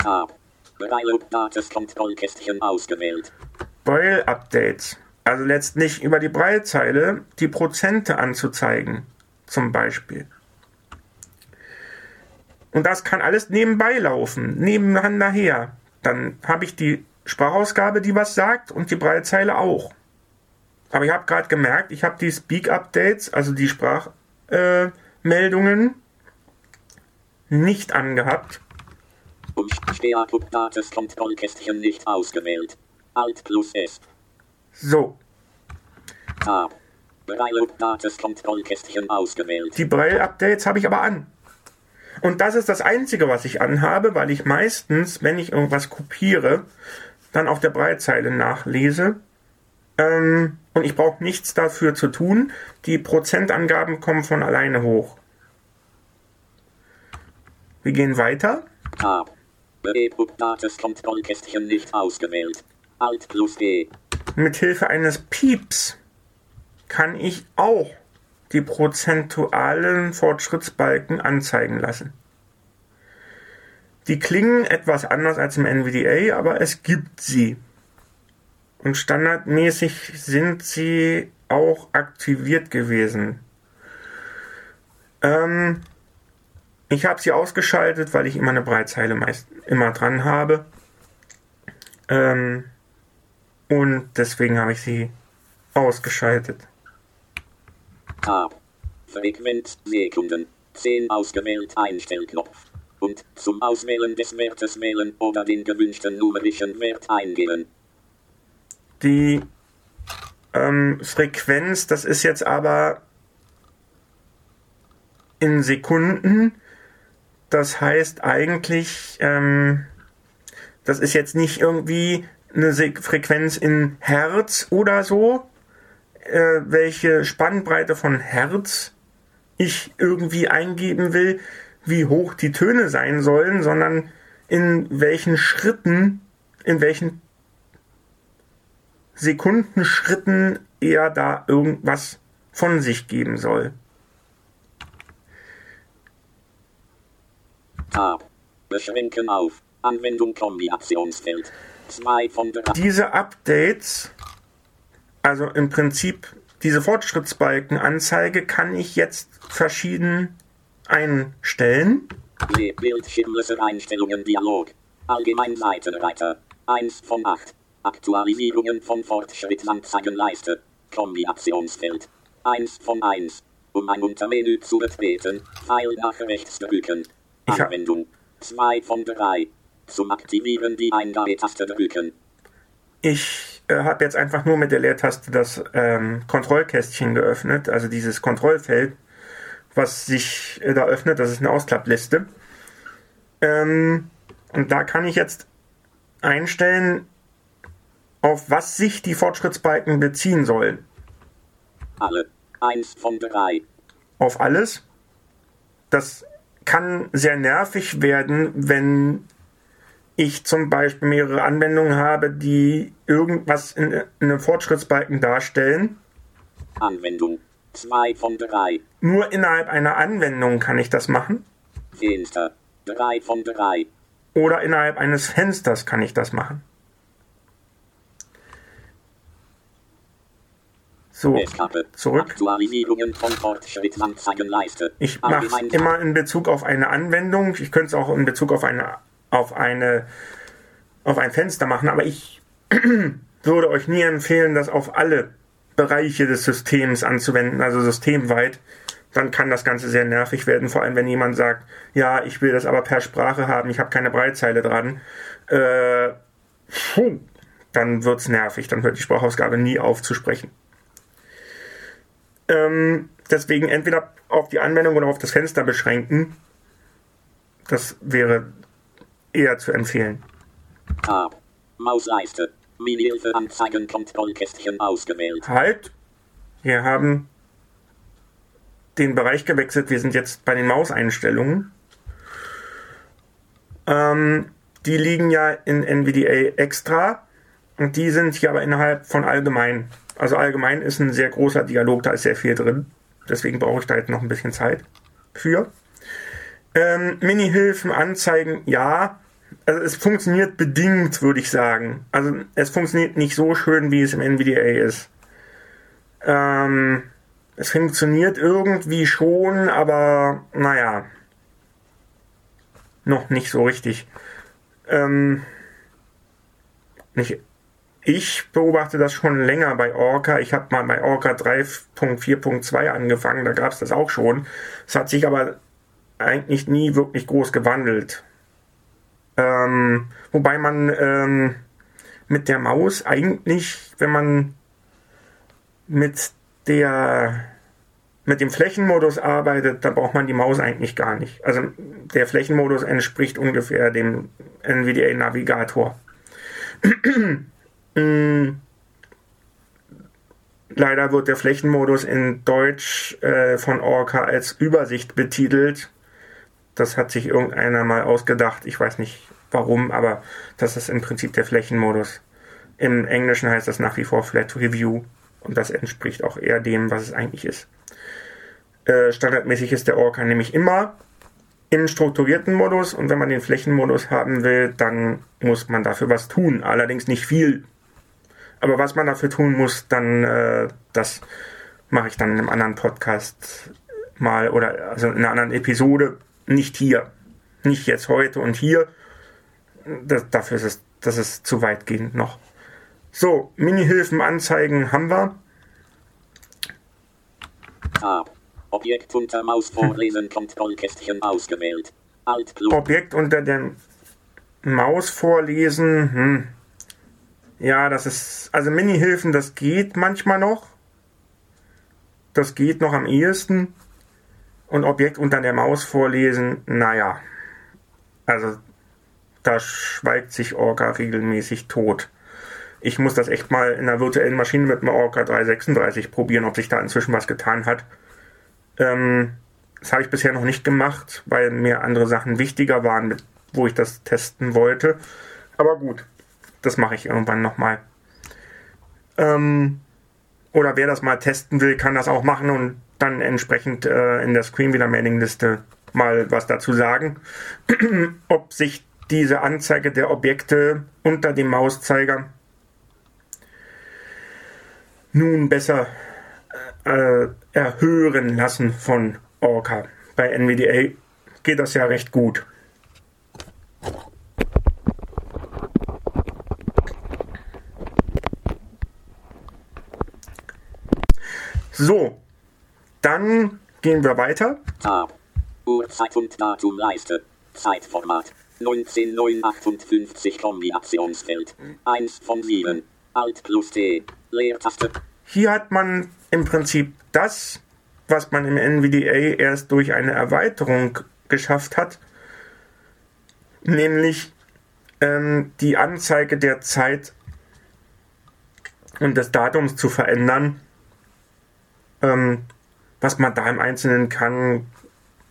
Tab. Braille-Dates Kontrollkästchen ausgewählt. Braille-Updates. Also letztlich über die Braillezeile die Prozente anzuzeigen, zum Beispiel. Und das kann alles nebenbei laufen, nebeneinander her. Dann habe ich die Sprachausgabe, die was sagt, und die Braillezeile auch. Aber ich habe gerade gemerkt, ich habe die Speak-Updates, also die Sprachmeldungen, äh, nicht angehabt. Und Steakup-Dates Kontrollkästchen nicht ausgewählt. Alt plus S. So, Tab. Braille-Dates Kontrollkästchen ausgewählt. Die Braille-Updates habe ich aber an. Und das ist das Einzige, was ich anhabe, weil ich meistens, wenn ich irgendwas kopiere, dann auf der Braillezeile nachlese. Ähm, und ich brauche nichts dafür zu tun. Die Prozentangaben kommen von alleine hoch. Wir gehen weiter. Tab. E-Book-Dates Kontrollkästchen nicht ausgewählt. Alt plus D. Mithilfe eines Pieps kann ich auch die prozentualen Fortschrittsbalken anzeigen lassen. Die klingen etwas anders als im NVDA, aber es gibt sie. Und standardmäßig sind sie auch aktiviert gewesen. Ähm, ich habe sie ausgeschaltet, weil ich immer eine Breitzeile meist immer dran habe. Ähm, und deswegen habe ich sie ausgeschaltet. Tab. Frequenz Sekunden. 10 ausgewählt Einstellknopf. Und zum Auswählen des Wertes wählen oder den gewünschten numerischen Wert eingeben. Die ähm, Frequenz, das ist jetzt aber in Sekunden. Das heißt eigentlich, ähm, das ist jetzt nicht irgendwie eine Se Frequenz in Hertz oder so, äh, welche Spannbreite von Hertz ich irgendwie eingeben will, wie hoch die Töne sein sollen, sondern in welchen Schritten, in welchen Sekundenschritten er da irgendwas von sich geben soll. Tab. Beschränken auf. Anwendung Kombinationsfeld. 2 von 3. Diese Updates, also im Prinzip diese Fortschrittsbalkenanzeige, kann ich jetzt verschieden einstellen. Bildschirmlöser Einstellungen Dialog. Allgemein Seitenreiter. 1 von 8. Aktualisierungen von Fortschrittsanzeigenleiste. Kombinationsfeld. 1 von 1. Um ein Untermenü zu betreten, Pfeil nach rechts drücken. Anwendung. 2 von 3. Zum Aktivieren die Eingabetaste drücken. Ich äh, habe jetzt einfach nur mit der Leertaste das ähm, Kontrollkästchen geöffnet, also dieses Kontrollfeld, was sich äh, da öffnet. Das ist eine Ausklappliste. Ähm, und da kann ich jetzt einstellen, auf was sich die Fortschrittsbalken beziehen sollen. Alle. 1 von 3. Auf alles. Das kann sehr nervig werden, wenn ich zum Beispiel mehrere Anwendungen habe, die irgendwas in, in einem Fortschrittsbalken darstellen. Anwendung. 2 von 3. Nur innerhalb einer Anwendung kann ich das machen. Fenster. 3 von 3. Oder innerhalb eines Fensters kann ich das machen. So, zurück. Ich mache es immer in Bezug auf eine Anwendung. Ich könnte es auch in Bezug auf eine, auf eine, auf ein Fenster machen, aber ich würde euch nie empfehlen, das auf alle Bereiche des Systems anzuwenden, also systemweit. Dann kann das Ganze sehr nervig werden, vor allem wenn jemand sagt, ja, ich will das aber per Sprache haben, ich habe keine Breitzeile dran. Äh, dann wird's nervig, dann hört die Sprachausgabe nie auf zu sprechen. Ähm, deswegen entweder auf die Anwendung oder auf das Fenster beschränken. Das wäre eher zu empfehlen. Tab. Mausleiste. Minihilfe Anzeigen Kontrollkästchen ausgewählt. Halt! Wir haben den Bereich gewechselt. Wir sind jetzt bei den Mauseinstellungen. Ähm, die liegen ja in NVDA extra und die sind hier aber innerhalb von allgemein. Also allgemein ist ein sehr großer Dialog, da ist sehr viel drin. Deswegen brauche ich da jetzt noch ein bisschen Zeit für. Ähm, Mini-Hilfen, Anzeigen, ja. Also es funktioniert bedingt, würde ich sagen. Also es funktioniert nicht so schön, wie es im NVDA ist. Ähm, es funktioniert irgendwie schon, aber naja. Noch nicht so richtig. Ähm, nicht, ich beobachte das schon länger bei Orca. Ich habe mal bei Orca 3.4.2 angefangen, da gab es das auch schon. Es hat sich aber eigentlich nie wirklich groß gewandelt. Ähm, wobei man ähm, mit der Maus eigentlich, wenn man mit der mit dem Flächenmodus arbeitet, dann braucht man die Maus eigentlich gar nicht. Also der Flächenmodus entspricht ungefähr dem NVDA Navigator. Mm. Leider wird der Flächenmodus in Deutsch äh, von Orca als Übersicht betitelt. Das hat sich irgendeiner mal ausgedacht. Ich weiß nicht warum, aber das ist im Prinzip der Flächenmodus. Im Englischen heißt das nach wie vor Flat Review und das entspricht auch eher dem, was es eigentlich ist. Äh, standardmäßig ist der Orca nämlich immer im strukturierten Modus und wenn man den Flächenmodus haben will, dann muss man dafür was tun. Allerdings nicht viel. Aber was man dafür tun muss, dann äh, das mache ich dann in einem anderen Podcast mal oder also in einer anderen Episode, nicht hier. Nicht jetzt heute und hier. Das, dafür ist es, das ist zu weitgehend noch. So, Mini-Hilfen anzeigen haben wir. Tab. Objekt unter Maus vorlesen Kontrollkästchen ausgewählt. Alt Objekt unter der Maus vorlesen. Hm. Ja, das ist. Also Mini-Hilfen, das geht manchmal noch. Das geht noch am ehesten. Und Objekt unter der Maus vorlesen, naja. Also da schweigt sich Orca regelmäßig tot. Ich muss das echt mal in einer virtuellen Maschine mit einem Orca 336 probieren, ob sich da inzwischen was getan hat. Ähm, das habe ich bisher noch nicht gemacht, weil mir andere Sachen wichtiger waren, wo ich das testen wollte. Aber gut, das mache ich irgendwann nochmal. Ähm, oder wer das mal testen will, kann das auch machen und dann entsprechend äh, in der Screen wieder Mailingliste mal was dazu sagen, ob sich diese Anzeige der Objekte unter dem Mauszeiger nun besser äh, erhören lassen von Orca. Bei NVDA geht das ja recht gut. So, dann gehen wir weiter. Tab. Uhrzeit und Datum Leiste. Zeitformat. 19958 Kombinationsfeld. 1 von 7. Alt plus T. Leertaste. Hier hat man im Prinzip das, was man im NVDA erst durch eine Erweiterung geschafft hat, nämlich ähm, die Anzeige der Zeit und des Datums zu verändern. Ähm, was man da im Einzelnen kann,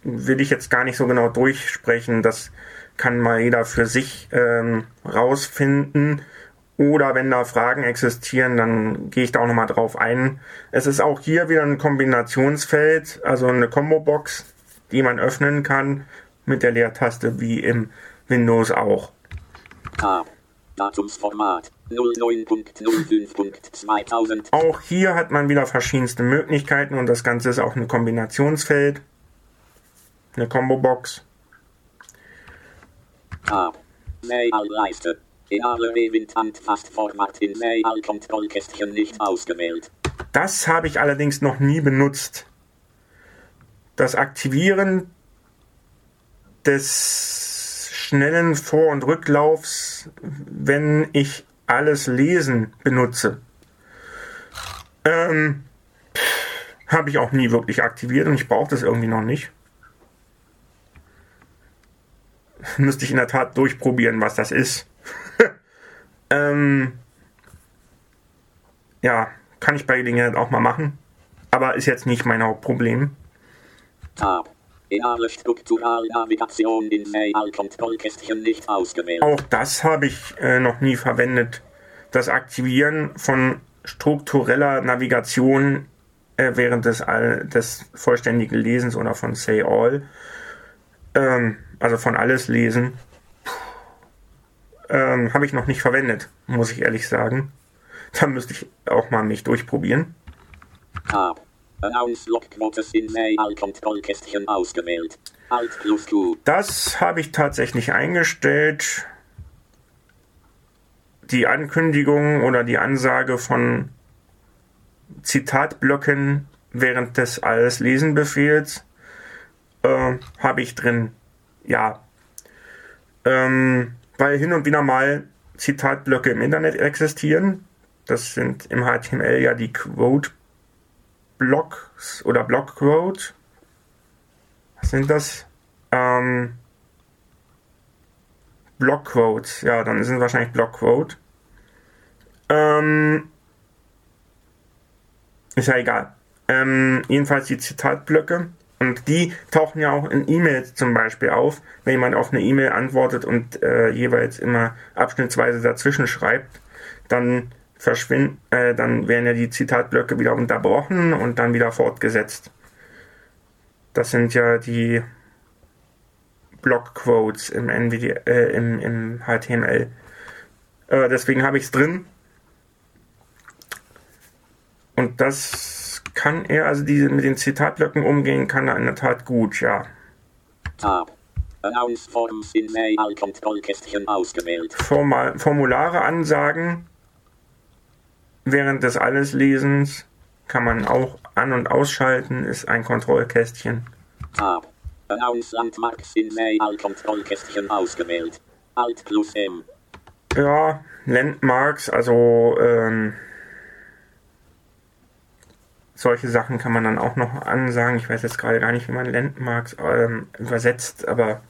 will ich jetzt gar nicht so genau durchsprechen. Das kann mal jeder für sich ähm, rausfinden. Oder wenn da Fragen existieren, dann gehe ich da auch nochmal drauf ein. Es ist auch hier wieder ein Kombinationsfeld, also eine Combo-Box, die man öffnen kann mit der Leertaste wie im Windows auch. Tab. Datumsformat. 09.05.2000. Auch hier hat man wieder verschiedenste Möglichkeiten und das Ganze ist auch ein Kombinationsfeld. Eine Combo-Box. Tab. Wind fast Format in Mail-Kontrollkästchen nicht ausgewählt. Das habe ich allerdings noch nie benutzt. Das Aktivieren des schnellen Vor- und Rücklaufs, wenn ich alles lesen benutze, ähm, habe ich auch nie wirklich aktiviert und ich brauche das irgendwie noch nicht. Müsste ich in der Tat durchprobieren, was das ist. ähm, ja, kann ich bei Gelegenheit auch mal machen. Aber ist jetzt nicht mein Hauptproblem. Tab. Eale Strukturalnavigation in Mail-Kontrollkästchen nicht ausgewählt. Auch das habe ich äh, noch nie verwendet. Das Aktivieren von struktureller Navigation äh, während des, all, des vollständigen Lesens oder von Say All, ähm, also von alles lesen, ähm, habe ich noch nicht verwendet, muss ich ehrlich sagen. Da müsste ich auch mal mich durchprobieren. Tab. Das habe ich tatsächlich eingestellt. Die Ankündigung oder die Ansage von Zitatblöcken während des Alles lesen Befehls äh, habe ich drin. Ja. Ähm, weil hin und wieder mal Zitatblöcke im Internet existieren. Das sind im HTML ja die Quote Blocks oder Blockquote. Was sind das? Ähm, Blockquotes. Ja, dann sind wahrscheinlich Blockquote. Ähm, ist ja egal. Ähm, jedenfalls die Zitatblöcke. Und die tauchen ja auch in E-Mails zum Beispiel auf, wenn jemand auf eine E-Mail antwortet und äh, jeweils immer abschnittsweise dazwischen schreibt, dann verschwinden, äh, dann werden ja die Zitatblöcke wieder unterbrochen und dann wieder fortgesetzt. Das sind ja die Blockquotes im, NVD, äh, im, im HTML. Äh, deswegen habe ich es drin. Und das kann er, also diese mit den Zitatblöcken umgehen, kann er in der Tat gut, ja. Tab. Announce Forms in ausgewählt. Formal, Formulare ansagen während des Alleslesens kann man auch an- und ausschalten, ist ein Kontrollkästchen. Tab. Announce Landmarks in Mail-Kontrollkästchen ausgewählt. Alt plus M. Ja, Landmarks, also ähm, solche Sachen kann man dann auch noch ansagen. Ich weiß jetzt gerade gar nicht, wie man Landmarks ähm, übersetzt, aber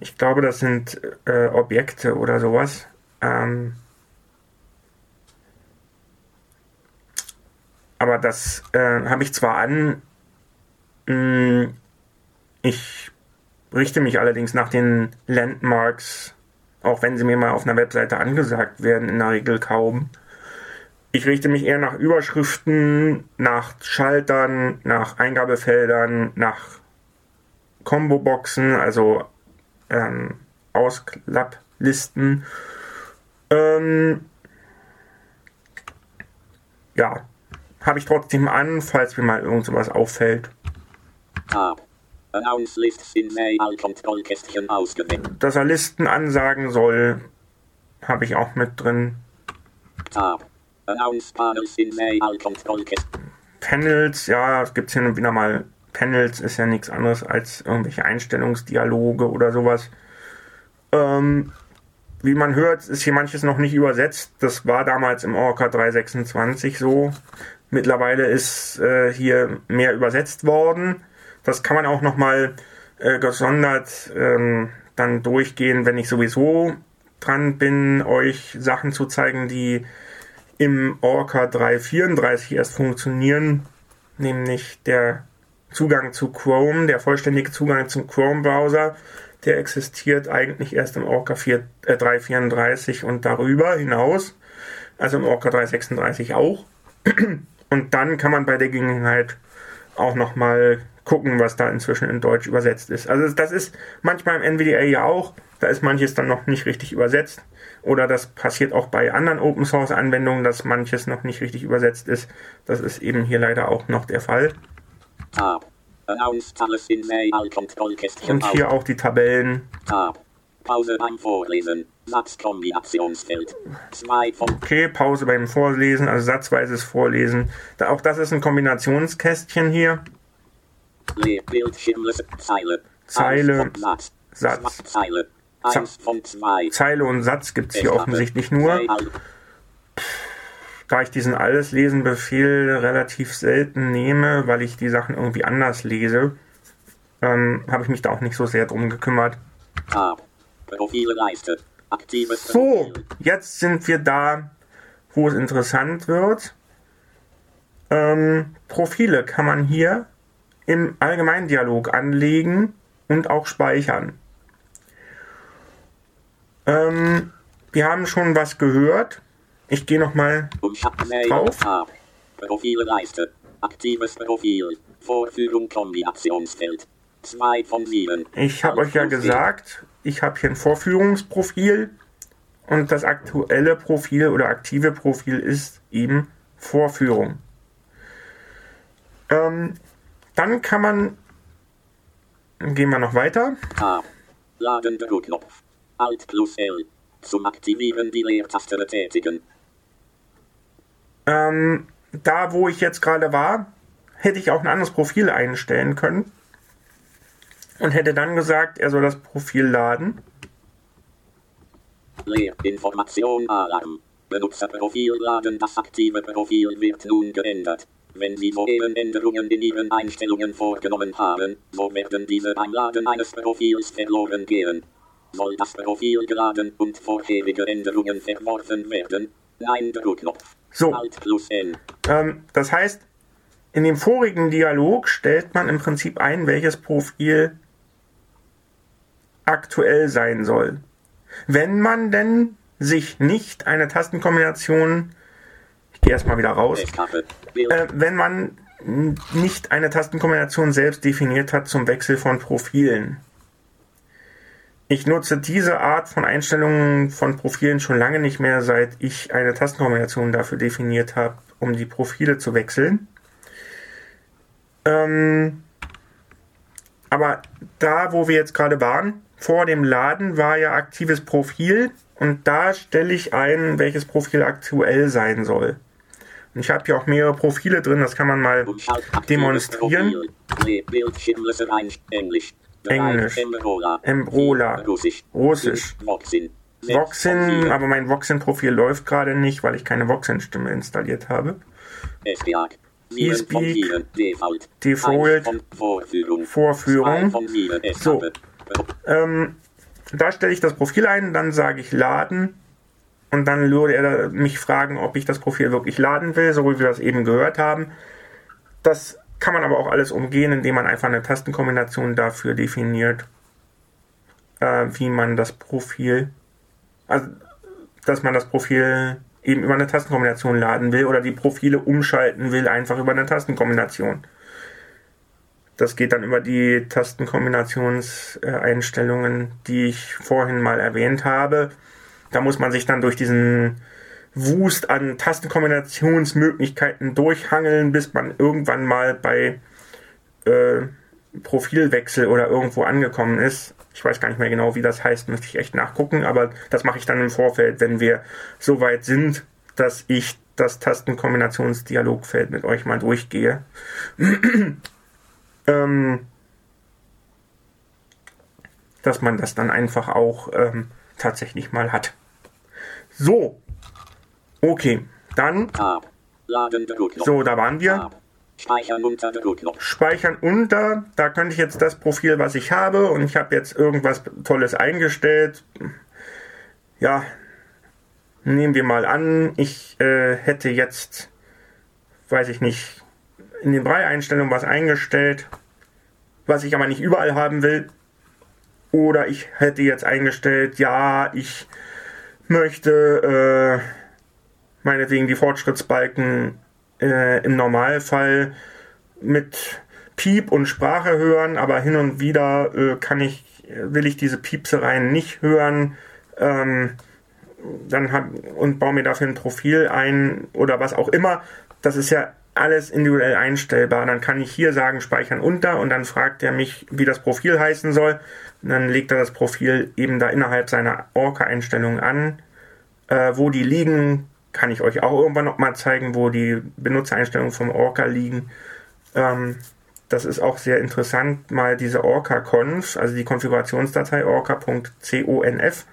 ich glaube, das sind äh, Objekte oder sowas. Ähm, aber das äh, habe ich zwar an, mh, ich richte mich allerdings nach den Landmarks, auch wenn sie mir mal auf einer Webseite angesagt werden, in der Regel kaum. Ich richte mich eher nach Überschriften, nach Schaltern, nach Eingabefeldern, nach Combo-Boxen, also ähm, Ausklapplisten. Ähm, ja, habe ich trotzdem an, falls mir mal irgend sowas auffällt. Tab. Announce Lists in Mail-Kontrollkästchen ausgewählt. Dass er Listen ansagen soll, habe ich auch mit drin. Tab. Announce Panels in Mail-Kontrollkästchen. Panels, ja, es gibt hier und wieder mal Panels, ist ja nichts anderes als irgendwelche Einstellungsdialoge oder sowas. Ähm, wie man hört, ist hier manches noch nicht übersetzt. Das war damals im Orca 326 so. Mittlerweile ist äh, hier mehr übersetzt worden. Das kann man auch nochmal äh, gesondert ähm, dann durchgehen, wenn ich sowieso dran bin, euch Sachen zu zeigen, die im Orca 334 erst funktionieren, nämlich der Zugang zu Chrome, der vollständige Zugang zum Chrome-Browser, der existiert eigentlich erst im Orca 4, äh, 334 und darüber hinaus, also im Orca 336 auch. Und dann kann man bei der Gelegenheit auch nochmal gucken, was da inzwischen in Deutsch übersetzt ist. Also das ist manchmal im NVDA ja auch, da ist manches dann noch nicht richtig übersetzt. Oder das passiert auch bei anderen Open Source Anwendungen, dass manches noch nicht richtig übersetzt ist. Das ist eben hier leider auch noch der Fall. Tab. Und hier auch die Tabellen. Tab. Pause beim Vorlesen. Satzkombinationsfeld. 2 von Okay, Pause beim Vorlesen, also satzweises Vorlesen. Da, auch das ist ein Kombinationskästchen hier. Bildschirmliste. Zeile. Zeile, Satz. Satz. Zeile. Zwei. Zeile und Satz gibt es hier offensichtlich nur. Da ich diesen Alles-Lesen-Befehl relativ selten nehme, weil ich die Sachen irgendwie anders lese, ähm, habe ich mich da auch nicht so sehr drum gekümmert. Tab. Profile Leiste. So, jetzt sind wir da, wo es interessant wird. Ähm, Profile kann man hier im Allgemeindialog anlegen und auch speichern. Ähm, wir haben schon was gehört. Ich gehe nochmal. Drauf. Tab. Profile Leiste. Aktives Profil. Vorführung Kombinationsfeld. 2 von 7. Ich habe euch ja gesagt, ich habe hier ein Vorführungsprofil und das aktuelle Profil oder aktive Profil ist eben Vorführung. Ähm, dann kann man, gehen wir noch weiter, Tab. Ladendruckknopf. Alt plus L. Zum Aktivieren die Leertaste betätigen. ähm, da wo ich jetzt gerade war, hätte ich auch ein anderes Profil einstellen können und hätte dann gesagt, er soll das Profil laden. Information Alarm. Benutzerprofil laden. Das aktive Profil wird nun geändert. Wenn Sie soeben Änderungen in Ihren Einstellungen vorgenommen haben, so werden diese beim Laden eines Profils verloren gehen. Soll das Profil geladen und vorherige Änderungen verworfen werden? Nein, Druckknopf. So. Alt plus N. Ähm, das heißt, in dem vorigen Dialog stellt man im Prinzip ein, welches Profil aktuell sein soll. Wenn man denn sich nicht eine Tastenkombination, ich gehe erstmal wieder raus, äh, wenn man nicht eine Tastenkombination selbst definiert hat zum Wechsel von Profilen. ich nutze diese Art von Einstellungen von Profilen schon lange nicht mehr, seit ich eine Tastenkombination dafür definiert habe, um die Profile zu wechseln. Ähm, aber da, wo wir jetzt gerade waren, vor dem Laden war ja aktives Profil und da stelle ich ein, welches Profil aktuell sein soll. Und ich habe hier auch mehrere Profile drin, das kann man mal demonstrieren. Englisch. Embrola. Russisch. Russisch. Voxin. Aber mein Voxin-Profil läuft gerade nicht, weil ich keine Voxin-Stimme installiert habe. Espeak. Default. Vorführung. So. Ähm, da stelle ich das Profil ein, dann sage ich laden und dann würde er mich fragen, ob ich das Profil wirklich laden will, so wie wir das eben gehört haben. Das kann man aber auch alles umgehen, indem man einfach eine Tastenkombination dafür definiert, äh, wie man das Profil, also dass man das Profil eben über eine Tastenkombination laden will oder die Profile umschalten will, einfach über eine Tastenkombination. Das geht dann über die Tastenkombinationseinstellungen, die ich vorhin mal erwähnt habe. Da muss man sich dann durch diesen Wust an Tastenkombinationsmöglichkeiten durchhangeln, bis man irgendwann mal bei äh, Profilwechsel oder irgendwo angekommen ist. Ich weiß gar nicht mehr genau, wie das heißt, müsste ich echt nachgucken, aber das mache ich dann im Vorfeld, wenn wir so weit sind, dass ich das Tastenkombinationsdialogfeld mit euch mal durchgehe. Ähm, dass man das dann einfach auch ähm, tatsächlich mal hat. So, okay, dann, so, da waren wir. Speichern unter. Speichern unter, da könnte ich jetzt das Profil, was ich habe, und ich habe jetzt irgendwas Tolles eingestellt. Ja, nehmen wir mal an, ich äh, hätte jetzt, weiß ich nicht, in den Brei-Einstellungen was eingestellt, was ich aber nicht überall haben will. Oder ich hätte jetzt eingestellt, ja, ich möchte äh, meinetwegen die Fortschrittsbalken äh, im Normalfall mit Piep und Sprache hören, aber hin und wieder äh, kann ich, will ich diese Piepsereien nicht hören. Ähm, dann hab, und baue mir dafür ein Profil ein oder was auch immer. Das ist ja alles individuell einstellbar. Dann kann ich hier sagen, speichern unter und dann fragt er mich, wie das Profil heißen soll. Und dann legt er das Profil eben da innerhalb seiner Orca-Einstellungen an. Äh, wo die liegen, kann ich euch auch irgendwann nochmal zeigen, wo die Benutzereinstellungen vom Orca liegen. Ähm, das ist auch sehr interessant, mal diese Orca-Conf, also die Konfigurationsdatei orca.conf,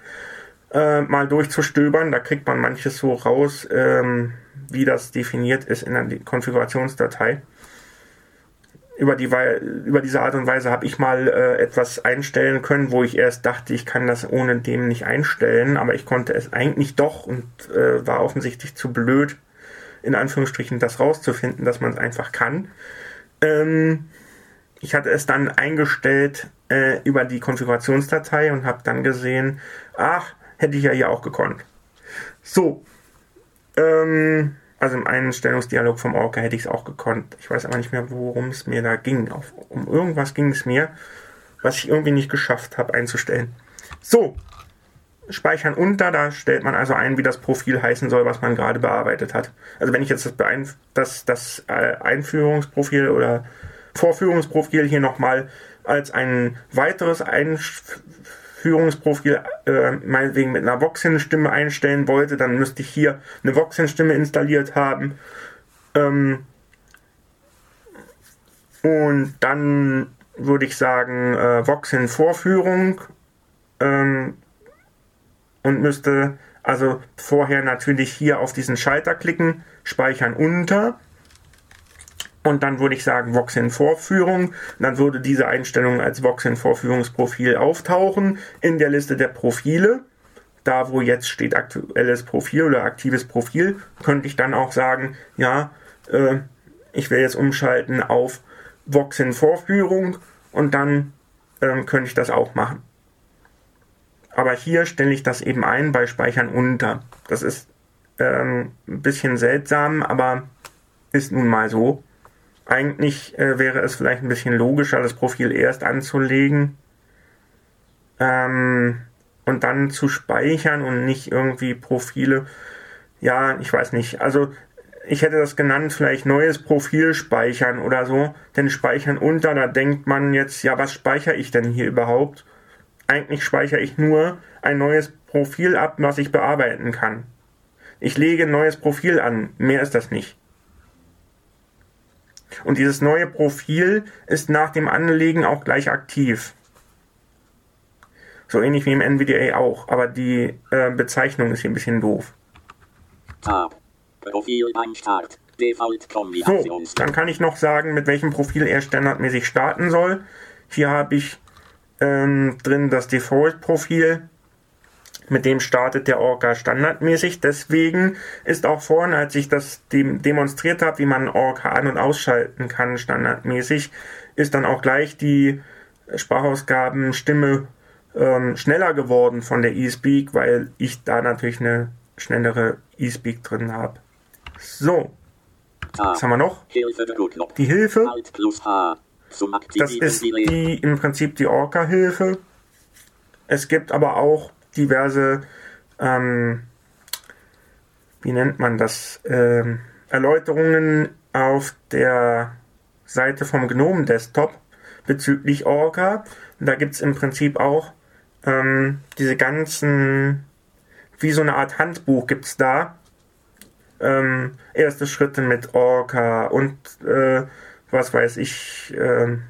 äh, mal durchzustöbern. Da kriegt man manches so raus, ähm, wie das definiert ist in der Konfigurationsdatei. Über, die, über diese Art und Weise habe ich mal äh, etwas einstellen können, wo ich erst dachte, ich kann das ohne dem nicht einstellen, aber ich konnte es eigentlich doch und äh, war offensichtlich zu blöd, in Anführungsstrichen das rauszufinden, dass man es einfach kann. Ähm, ich hatte es dann eingestellt äh, über die Konfigurationsdatei und habe dann gesehen, ach, hätte ich ja hier auch gekonnt. So, ähm, also im Einstellungsdialog vom Orca hätte ich es auch gekonnt. Ich weiß aber nicht mehr, worum es mir da ging. Auf, um irgendwas ging es mir, was ich irgendwie nicht geschafft habe einzustellen. So, speichern unter, da stellt man also ein, wie das Profil heißen soll, was man gerade bearbeitet hat. Also wenn ich jetzt das, Beein das, das äh, Einführungsprofil oder Vorführungsprofil hier nochmal als ein weiteres Einführungsprofil äh, meinetwegen mit einer Voxin-Stimme einstellen wollte, dann müsste ich hier eine Voxin-Stimme installiert haben. Ähm, und dann würde ich sagen, äh, Voxin-Vorführung ähm, und müsste also vorher natürlich hier auf diesen Schalter klicken, speichern unter und dann würde ich sagen Voxin Vorführung. Dann würde diese Einstellung als Voxin Vorführungsprofil auftauchen in der Liste der Profile. Da wo jetzt steht aktuelles Profil oder aktives Profil, könnte ich dann auch sagen, ja, äh, ich will jetzt umschalten auf Voxin Vorführung und dann ähm, könnte ich das auch machen. Aber hier stelle ich das eben ein bei Speichern unter. Das ist ähm, ein bisschen seltsam, aber ist nun mal so. Eigentlich äh, wäre es vielleicht ein bisschen logischer, das Profil erst anzulegen ähm, und dann zu speichern und nicht irgendwie Profile. Ja, ich weiß nicht. Also ich hätte das genannt, vielleicht neues Profil speichern oder so. Denn speichern unter, da denkt man jetzt, ja, was speichere ich denn hier überhaupt? Eigentlich speichere ich nur ein neues Profil ab, was ich bearbeiten kann. Ich lege ein neues Profil an, mehr ist das nicht. Und dieses neue Profil ist nach dem Anlegen auch gleich aktiv. So ähnlich wie im NVDA auch, aber die äh, Bezeichnung ist hier ein bisschen doof. Tab. Profil beim Start. So, dann kann ich noch sagen, mit welchem Profil er standardmäßig starten soll. Hier habe ich ähm, drin das Default-Profil. Mit dem startet der Orca standardmäßig. Deswegen ist auch vorne, als ich das dem demonstriert habe, wie man Orca an- und ausschalten kann, standardmäßig, ist dann auch gleich die Sprachausgaben Stimme ähm, schneller geworden von der eSpeak, weil ich da natürlich eine schnellere eSpeak drin habe. So, was Tab. haben wir noch? Die Hilfe. Das ist die im Prinzip die Orca-Hilfe. Es gibt aber auch diverse, ähm, wie nennt man das, ähm, Erläuterungen auf der Seite vom GNOME Desktop bezüglich Orca. Da gibt es im Prinzip auch ähm, diese ganzen, wie so eine Art Handbuch gibt es da. Ähm, erste Schritte mit Orca und äh, was weiß ich, ähm,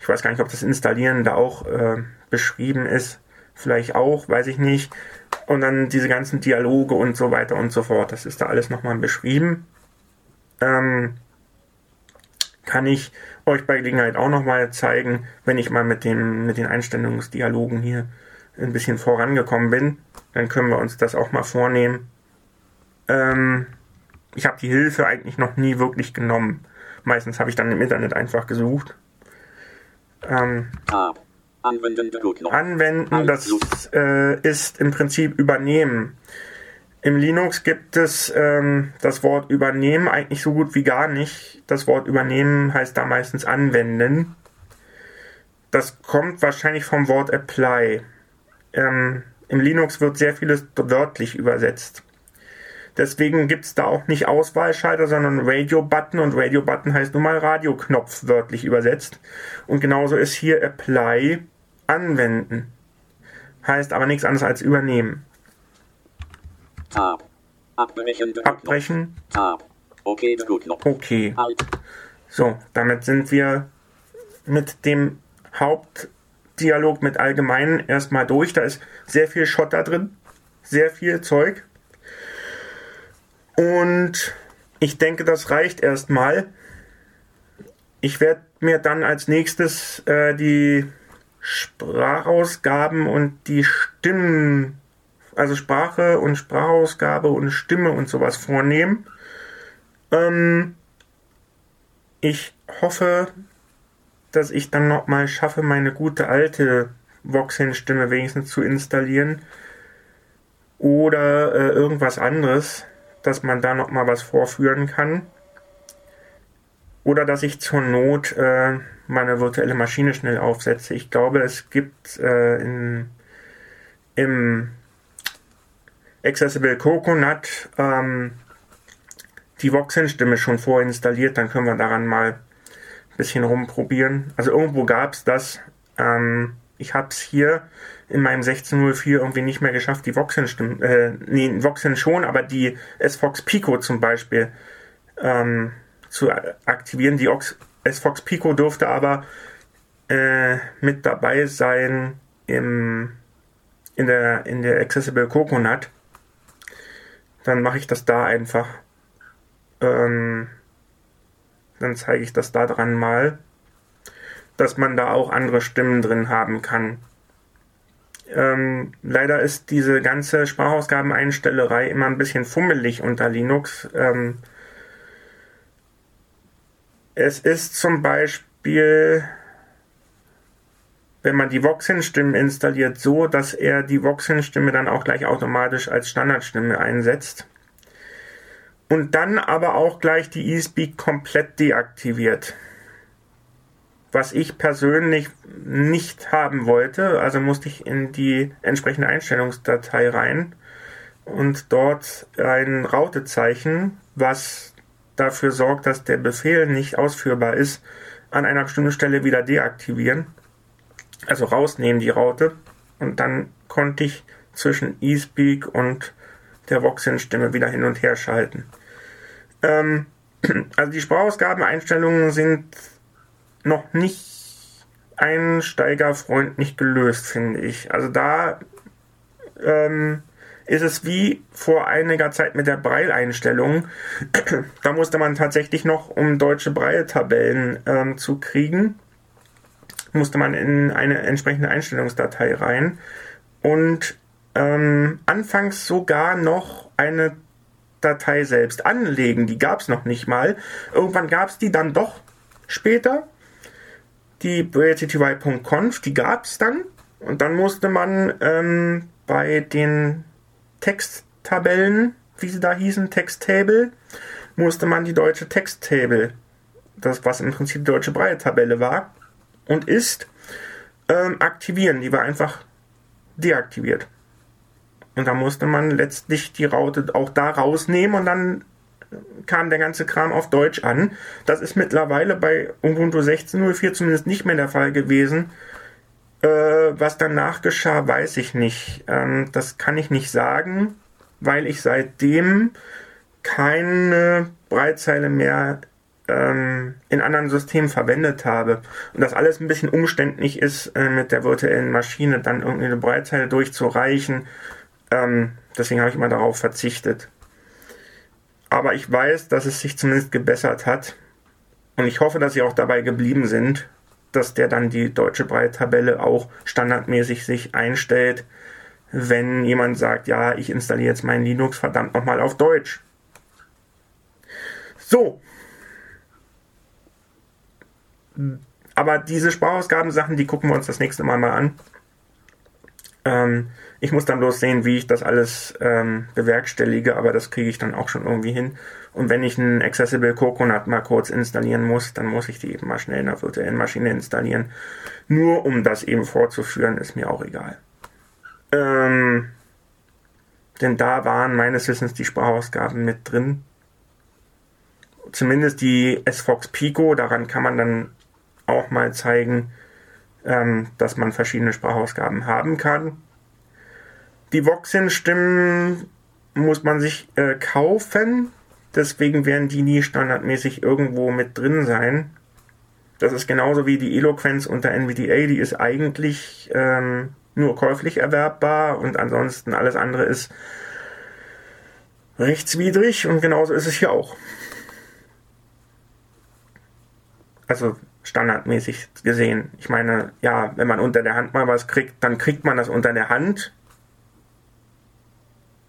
ich weiß gar nicht, ob das Installieren da auch äh, beschrieben ist. Vielleicht auch, weiß ich nicht. Und dann diese ganzen Dialoge und so weiter und so fort. Das ist da alles nochmal beschrieben. Ähm, kann ich euch bei Gelegenheit auch nochmal zeigen, wenn ich mal mit, dem, mit den Einstellungsdialogen hier ein bisschen vorangekommen bin. Dann können wir uns das auch mal vornehmen. Ähm, ich habe die Hilfe eigentlich noch nie wirklich genommen. Meistens habe ich dann im Internet einfach gesucht. Ähm, Tab. Anwenden das äh, ist im Prinzip übernehmen. Im Linux gibt es ähm, das Wort übernehmen eigentlich so gut wie gar nicht. Das Wort übernehmen heißt da meistens anwenden. Das kommt wahrscheinlich vom Wort apply. Ähm, Im Linux wird sehr vieles wörtlich übersetzt. Deswegen gibt es da auch nicht Auswahlschalter, sondern Radio-Button und Radio-Button heißt nun mal Radioknopf wörtlich übersetzt. Und genauso ist hier Apply anwenden. Heißt aber nichts anderes als übernehmen. Tab. Abbrechen. Abbrechen, Tab. OK Druckknopf. okay. Alt. So, damit sind wir mit dem Hauptdialog mit Allgemeinen erstmal durch. Da ist sehr viel Schotter drin, sehr viel Zeug. Und ich denke, das reicht erstmal. Ich werde mir dann als nächstes äh, die Sprachausgaben und die Stimmen, also Sprache und Sprachausgabe und Stimme und sowas vornehmen. Ähm, ich hoffe, dass ich dann noch mal schaffe, meine gute alte Voxen-Stimme wenigstens zu installieren. Oder äh, irgendwas anderes, dass man da noch mal was vorführen kann. Oder dass ich zur Not äh, meine virtuelle Maschine schnell aufsetze. Ich glaube, es gibt äh, in, im Accessible Coconut ähm, die Voxen-Stimme schon vorinstalliert, dann können wir daran mal ein bisschen rumprobieren. Also irgendwo gab es das. Ähm, ich habe es hier in meinem 1604 irgendwie nicht mehr geschafft, die Voxen-Stimme, äh, nee, Voxen schon, aber die S-Fox Pico zum Beispiel ähm, zu aktivieren. Die Ox S-Fox Pico dürfte aber äh, mit dabei sein im, in, der, in der Accessible Coconut. Dann mache ich das da einfach. Ähm, dann zeige ich das da dran mal, dass man da auch andere Stimmen drin haben kann. Ähm, leider ist diese ganze Sprachausgabeneinstellerei immer ein bisschen fummelig unter Linux. Ähm, es ist zum Beispiel, wenn man die Voxin-Stimmen installiert, so, dass er die Voxin-Stimme dann auch gleich automatisch als Standardstimme einsetzt und dann aber auch gleich die eSpeak komplett deaktiviert. was ich persönlich nicht haben wollte. Also musste ich in die entsprechende Einstellungsdatei rein und dort ein Rautezeichen, was dafür sorgt, dass der Befehl nicht ausführbar ist, an einer bestimmten Stelle wieder deaktivieren. Also rausnehmen die Raute. Und dann konnte ich zwischen eSpeak und der Voxin-Stimme wieder hin und her schalten. Ähm, also die Sprachausgabeneinstellungen sind noch nicht einsteigerfreundlich gelöst, finde ich. Also da ähm, ist es wie vor einiger Zeit mit der Braille-Einstellung. da musste man tatsächlich noch, um deutsche Braille-Tabellen ähm, zu kriegen, musste man in eine entsprechende Einstellungsdatei rein und ähm, anfangs sogar noch eine Datei selbst anlegen. Die gab es noch nicht mal. Irgendwann gab es die dann doch später. Die BrailleTTY.conf, die gab es dann. Und dann musste man ähm, bei den Texttabellen, wie sie da hießen, Texttable, musste man die deutsche Texttable, das was im Prinzip die deutsche Breite-Tabelle war und ist, ähm, aktivieren. Die war einfach deaktiviert. Und da musste man letztlich die Raute auch da rausnehmen und dann kam der ganze Kram auf Deutsch an. Das ist mittlerweile bei Ubuntu 16.04 zumindest nicht mehr der Fall gewesen. Äh, was danach geschah, weiß ich nicht. Ähm, das kann ich nicht sagen, weil ich seitdem keine Breitzeile mehr ähm, in anderen Systemen verwendet habe. Und das alles ein bisschen umständlich ist, äh, mit der virtuellen Maschine dann irgendwie eine Breitzeile durchzureichen. Ähm, deswegen habe ich immer darauf verzichtet. Aber ich weiß, dass es sich zumindest gebessert hat. Und ich hoffe, dass sie auch dabei geblieben sind dass der dann die deutsche Breittabelle auch standardmäßig sich einstellt, wenn jemand sagt, ja, ich installiere jetzt mein Linux verdammt nochmal auf Deutsch. So. Aber diese Sprachausgabensachen, die gucken wir uns das nächste Mal mal an. Ähm, ich muss dann bloß sehen, wie ich das alles ähm, bewerkstellige, aber das kriege ich dann auch schon irgendwie hin. Und wenn ich einen Accessible Coconut mal kurz installieren muss, dann muss ich die eben mal schnell in einer virtuellen Maschine installieren. Nur um das eben vorzuführen, ist mir auch egal. Ähm, denn da waren meines Wissens die Sprachausgaben mit drin. Zumindest die SFOX Pico, daran kann man dann auch mal zeigen, ähm, dass man verschiedene Sprachausgaben haben kann. Die Voxin-Stimmen muss man sich äh, kaufen. Deswegen werden die nie standardmäßig irgendwo mit drin sein. Das ist genauso wie die Eloquenz unter NVDA. Die ist eigentlich ähm, nur käuflich erwerbbar und ansonsten alles andere ist rechtswidrig und genauso ist es hier auch. Also standardmäßig gesehen. Ich meine, ja, wenn man unter der Hand mal was kriegt, dann kriegt man das unter der Hand.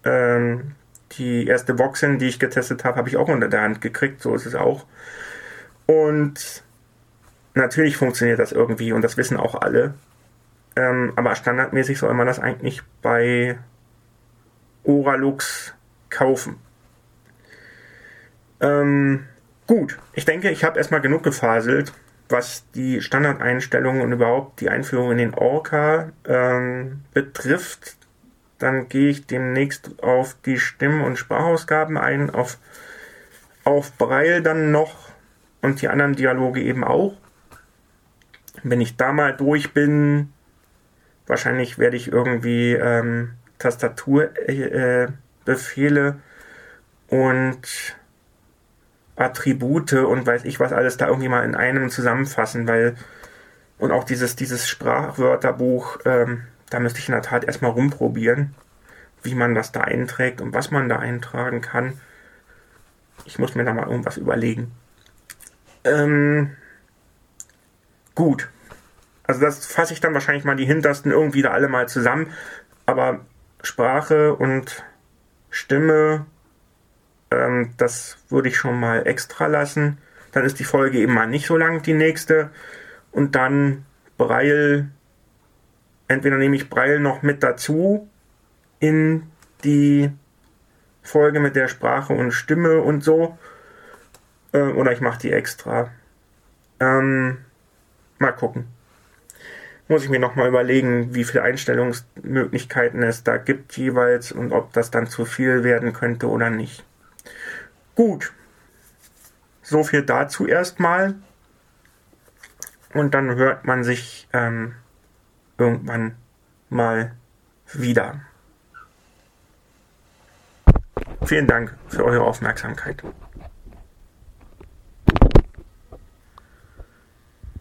Ähm, die erste Voxin, die ich getestet habe, habe ich auch unter der Hand gekriegt. So ist es auch. Und natürlich funktioniert das irgendwie und das wissen auch alle. Ähm, aber standardmäßig soll man das eigentlich bei Oralux kaufen. Ähm, gut, ich denke, ich habe erstmal genug gefaselt, was die Standardeinstellungen und überhaupt die Einführung in den Orca ähm, betrifft dann gehe ich demnächst auf die Stimm- und Sprachausgaben ein, auf, auf Braille dann noch und die anderen Dialoge eben auch. Wenn ich da mal durch bin, wahrscheinlich werde ich irgendwie ähm, Tastaturbefehle äh, und Attribute und weiß ich was alles da irgendwie mal in einem zusammenfassen, weil und auch dieses, dieses Sprachwörterbuch, ähm, da müsste ich in der Tat erstmal rumprobieren, wie man das da einträgt und was man da eintragen kann. Ich muss mir da mal irgendwas überlegen. Ähm, gut. Also das fasse ich dann wahrscheinlich mal die hintersten irgendwie da alle mal zusammen. Aber Sprache und Stimme, ähm, das würde ich schon mal extra lassen. Dann ist die Folge eben mal nicht so lang, die nächste. Und dann Breil entweder nehme ich Braille noch mit dazu in die Folge mit der Sprache und Stimme und so. Äh, oder ich mache die extra. Ähm, Mal gucken. Muss ich mir nochmal überlegen, wie viele Einstellungsmöglichkeiten es da gibt jeweils und ob das dann zu viel werden könnte oder nicht. Gut. So viel dazu erstmal. Und dann hört man sich ähm, irgendwann mal wieder. Vielen Dank für eure Aufmerksamkeit.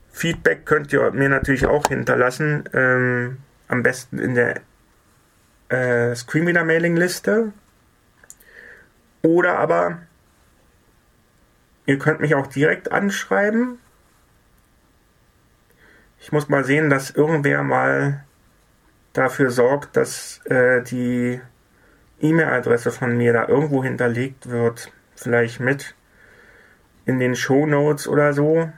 Feedback könnt ihr mir natürlich auch hinterlassen. Ähm, am besten in der äh, Screenreader Mailing Liste. Oder aber ihr könnt mich auch direkt anschreiben. Ich muss mal sehen, dass irgendwer mal dafür sorgt, dass äh, die E-Mail-Adresse von mir da irgendwo hinterlegt wird. Vielleicht mit in den Show Notes oder so.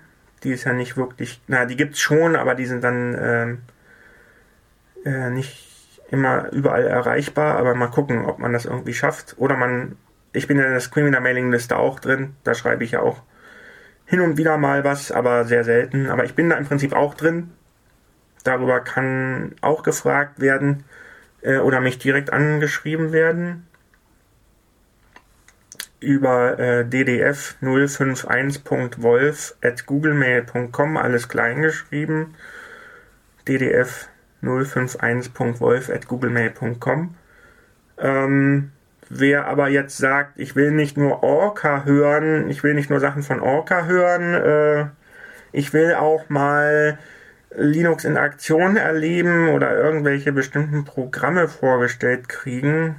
Die ist ja nicht wirklich, na, die gibt's schon, aber die sind dann äh, äh, nicht immer überall erreichbar. Aber mal gucken, ob man das irgendwie schafft. Oder man, ich bin ja in der Screamer Mailing Liste auch drin. Da schreibe ich ja auch hin und wieder mal was, aber sehr selten. Aber ich bin da im Prinzip auch drin. Darüber kann auch gefragt werden äh, oder mich direkt angeschrieben werden über äh, ddf 051.wolf at googlemail.com, alles klein geschrieben. ddf 051.wolf at googlemail.com. Ähm, wer aber jetzt sagt, ich will nicht nur Orca hören, ich will nicht nur Sachen von Orca hören, äh, ich will auch mal Linux in Aktion erleben oder irgendwelche bestimmten Programme vorgestellt kriegen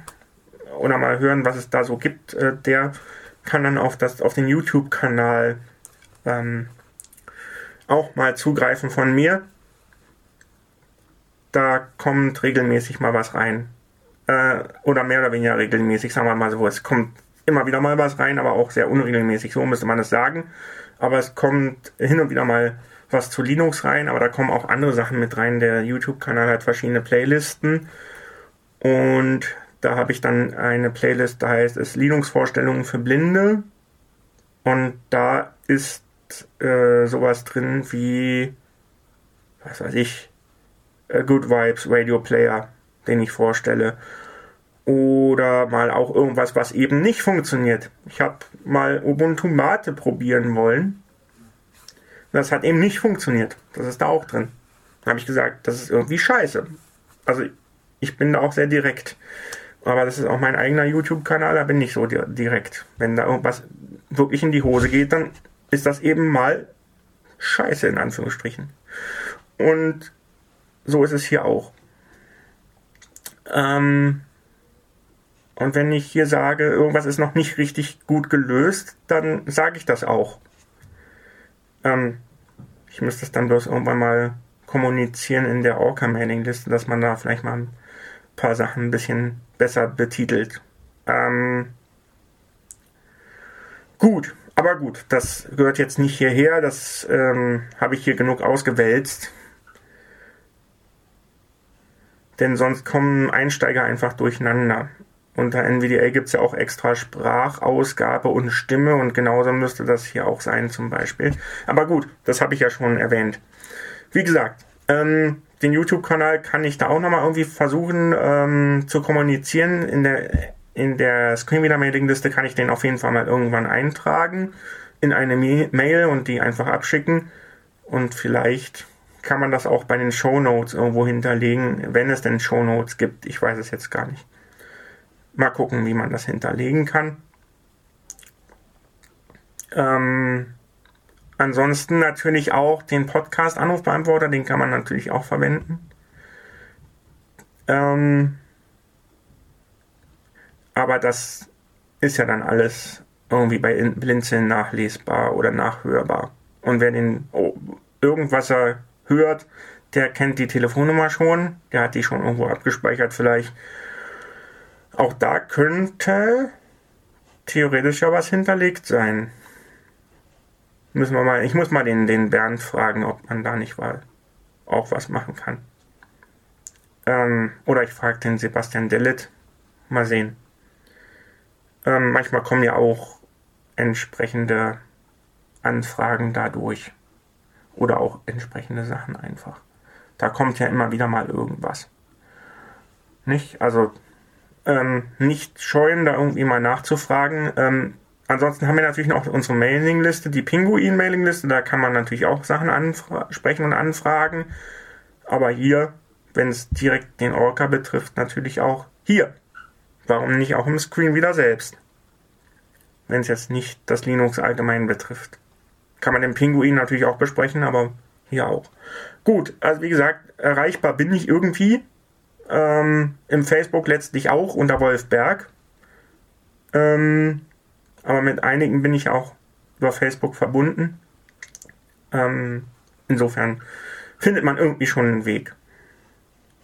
oder mal hören, was es da so gibt, äh, der kann dann auf, das, auf den YouTube-Kanal ähm, auch mal zugreifen von mir. Da kommt regelmäßig mal was rein. Äh, oder mehr oder weniger regelmäßig, sagen wir mal so. Es kommt immer wieder mal was rein, aber auch sehr unregelmäßig, so müsste man es sagen. Aber es kommt hin und wieder mal was zu Linux rein, aber da kommen auch andere Sachen mit rein. Der YouTube-Kanal hat verschiedene Playlisten und da habe ich dann eine Playlist, da heißt es Linux-Vorstellungen für Blinde und da ist äh, sowas drin wie, was weiß ich, Good Vibes Radio Player, den ich vorstelle. Oder mal auch irgendwas, was eben nicht funktioniert. Ich habe mal Ubuntu Mate probieren wollen das hat eben nicht funktioniert. Das ist da auch drin. Da habe ich gesagt, das ist irgendwie scheiße. Also ich bin da auch sehr direkt. Aber das ist auch mein eigener YouTube-Kanal, da bin ich so direkt. Wenn da irgendwas wirklich in die Hose geht, dann ist das eben mal scheiße in Anführungsstrichen. Und so ist es hier auch. Ähm, und wenn ich hier sage, irgendwas ist noch nicht richtig gut gelöst, dann sage ich das auch. Ähm, ich müsste es dann bloß irgendwann mal kommunizieren in der Orca-Mailing-Liste, dass man da vielleicht mal ein paar Sachen ein bisschen besser betitelt. Ähm, gut, aber gut, das gehört jetzt nicht hierher, das ähm, habe ich hier genug ausgewälzt. Denn sonst kommen Einsteiger einfach durcheinander unter NVDA gibt es ja auch extra Sprachausgabe und Stimme und genauso müsste das hier auch sein zum Beispiel. Aber gut, das habe ich ja schon erwähnt. Wie gesagt, ähm, den YouTube-Kanal kann ich da auch nochmal irgendwie versuchen ähm, zu kommunizieren. In der, in der Screenreader-Mailing-Liste kann ich den auf jeden Fall mal irgendwann eintragen in eine Mail und die einfach abschicken. Und vielleicht kann man das auch bei den Show Notes irgendwo hinterlegen, wenn es denn Show Notes gibt. Ich weiß es jetzt gar nicht. Mal gucken, wie man das hinterlegen kann. Ähm, ansonsten natürlich auch den Podcast-Anrufbeantworter, den kann man natürlich auch verwenden. Ähm, aber das ist ja dann alles irgendwie bei Blinzeln nachlesbar oder nachhörbar. Und wer den oh, irgendwas er hört, der kennt die Telefonnummer schon, der hat die schon irgendwo abgespeichert vielleicht auch da könnte theoretisch ja was hinterlegt sein. Müssen wir mal, ich muss mal den, den Bernd fragen, ob man da nicht mal auch was machen kann. Ähm, oder ich frage den Sebastian Dellet. Mal sehen. Ähm, manchmal kommen ja auch entsprechende Anfragen dadurch. Oder auch entsprechende Sachen einfach. Da kommt ja immer wieder mal irgendwas. Nicht? Also ähm, nicht scheuen, da irgendwie mal nachzufragen. Ähm, ansonsten haben wir natürlich noch unsere Mailingliste, die Pinguin-Mailingliste. Da kann man natürlich auch Sachen ansprechen und anfragen. Aber hier, wenn es direkt den Orca betrifft, natürlich auch hier. Warum nicht auch im Screen wieder selbst? Wenn es jetzt nicht das Linux allgemein betrifft. Kann man den Pinguin natürlich auch besprechen, aber hier auch. Gut, also wie gesagt, erreichbar bin ich irgendwie. Ähm, Im Facebook letztlich auch unter Wolfberg. Ähm, aber mit einigen bin ich auch über Facebook verbunden. Ähm, insofern findet man irgendwie schon einen Weg.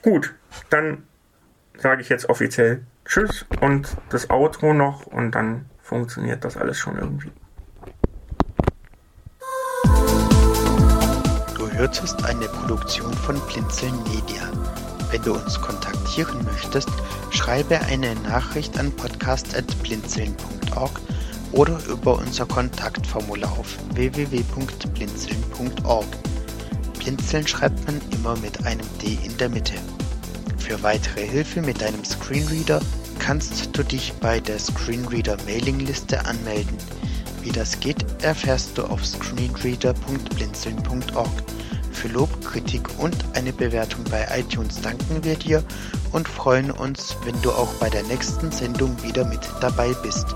Gut, dann sage ich jetzt offiziell Tschüss und das Outro noch und dann funktioniert das alles schon irgendwie. Du hörtest eine Produktion von Blinzeln Media. Wenn du uns kontaktieren möchtest, schreibe eine Nachricht an podcast.blinzeln.org oder über unser Kontaktformular auf www.blinzeln.org. Blinzeln schreibt man immer mit einem D in der Mitte. Für weitere Hilfe mit deinem Screenreader kannst du dich bei der Screenreader Mailingliste anmelden. Wie das geht, erfährst du auf screenreader.blinzeln.org. Für Lob, Kritik und eine Bewertung bei iTunes danken wir dir und freuen uns, wenn du auch bei der nächsten Sendung wieder mit dabei bist.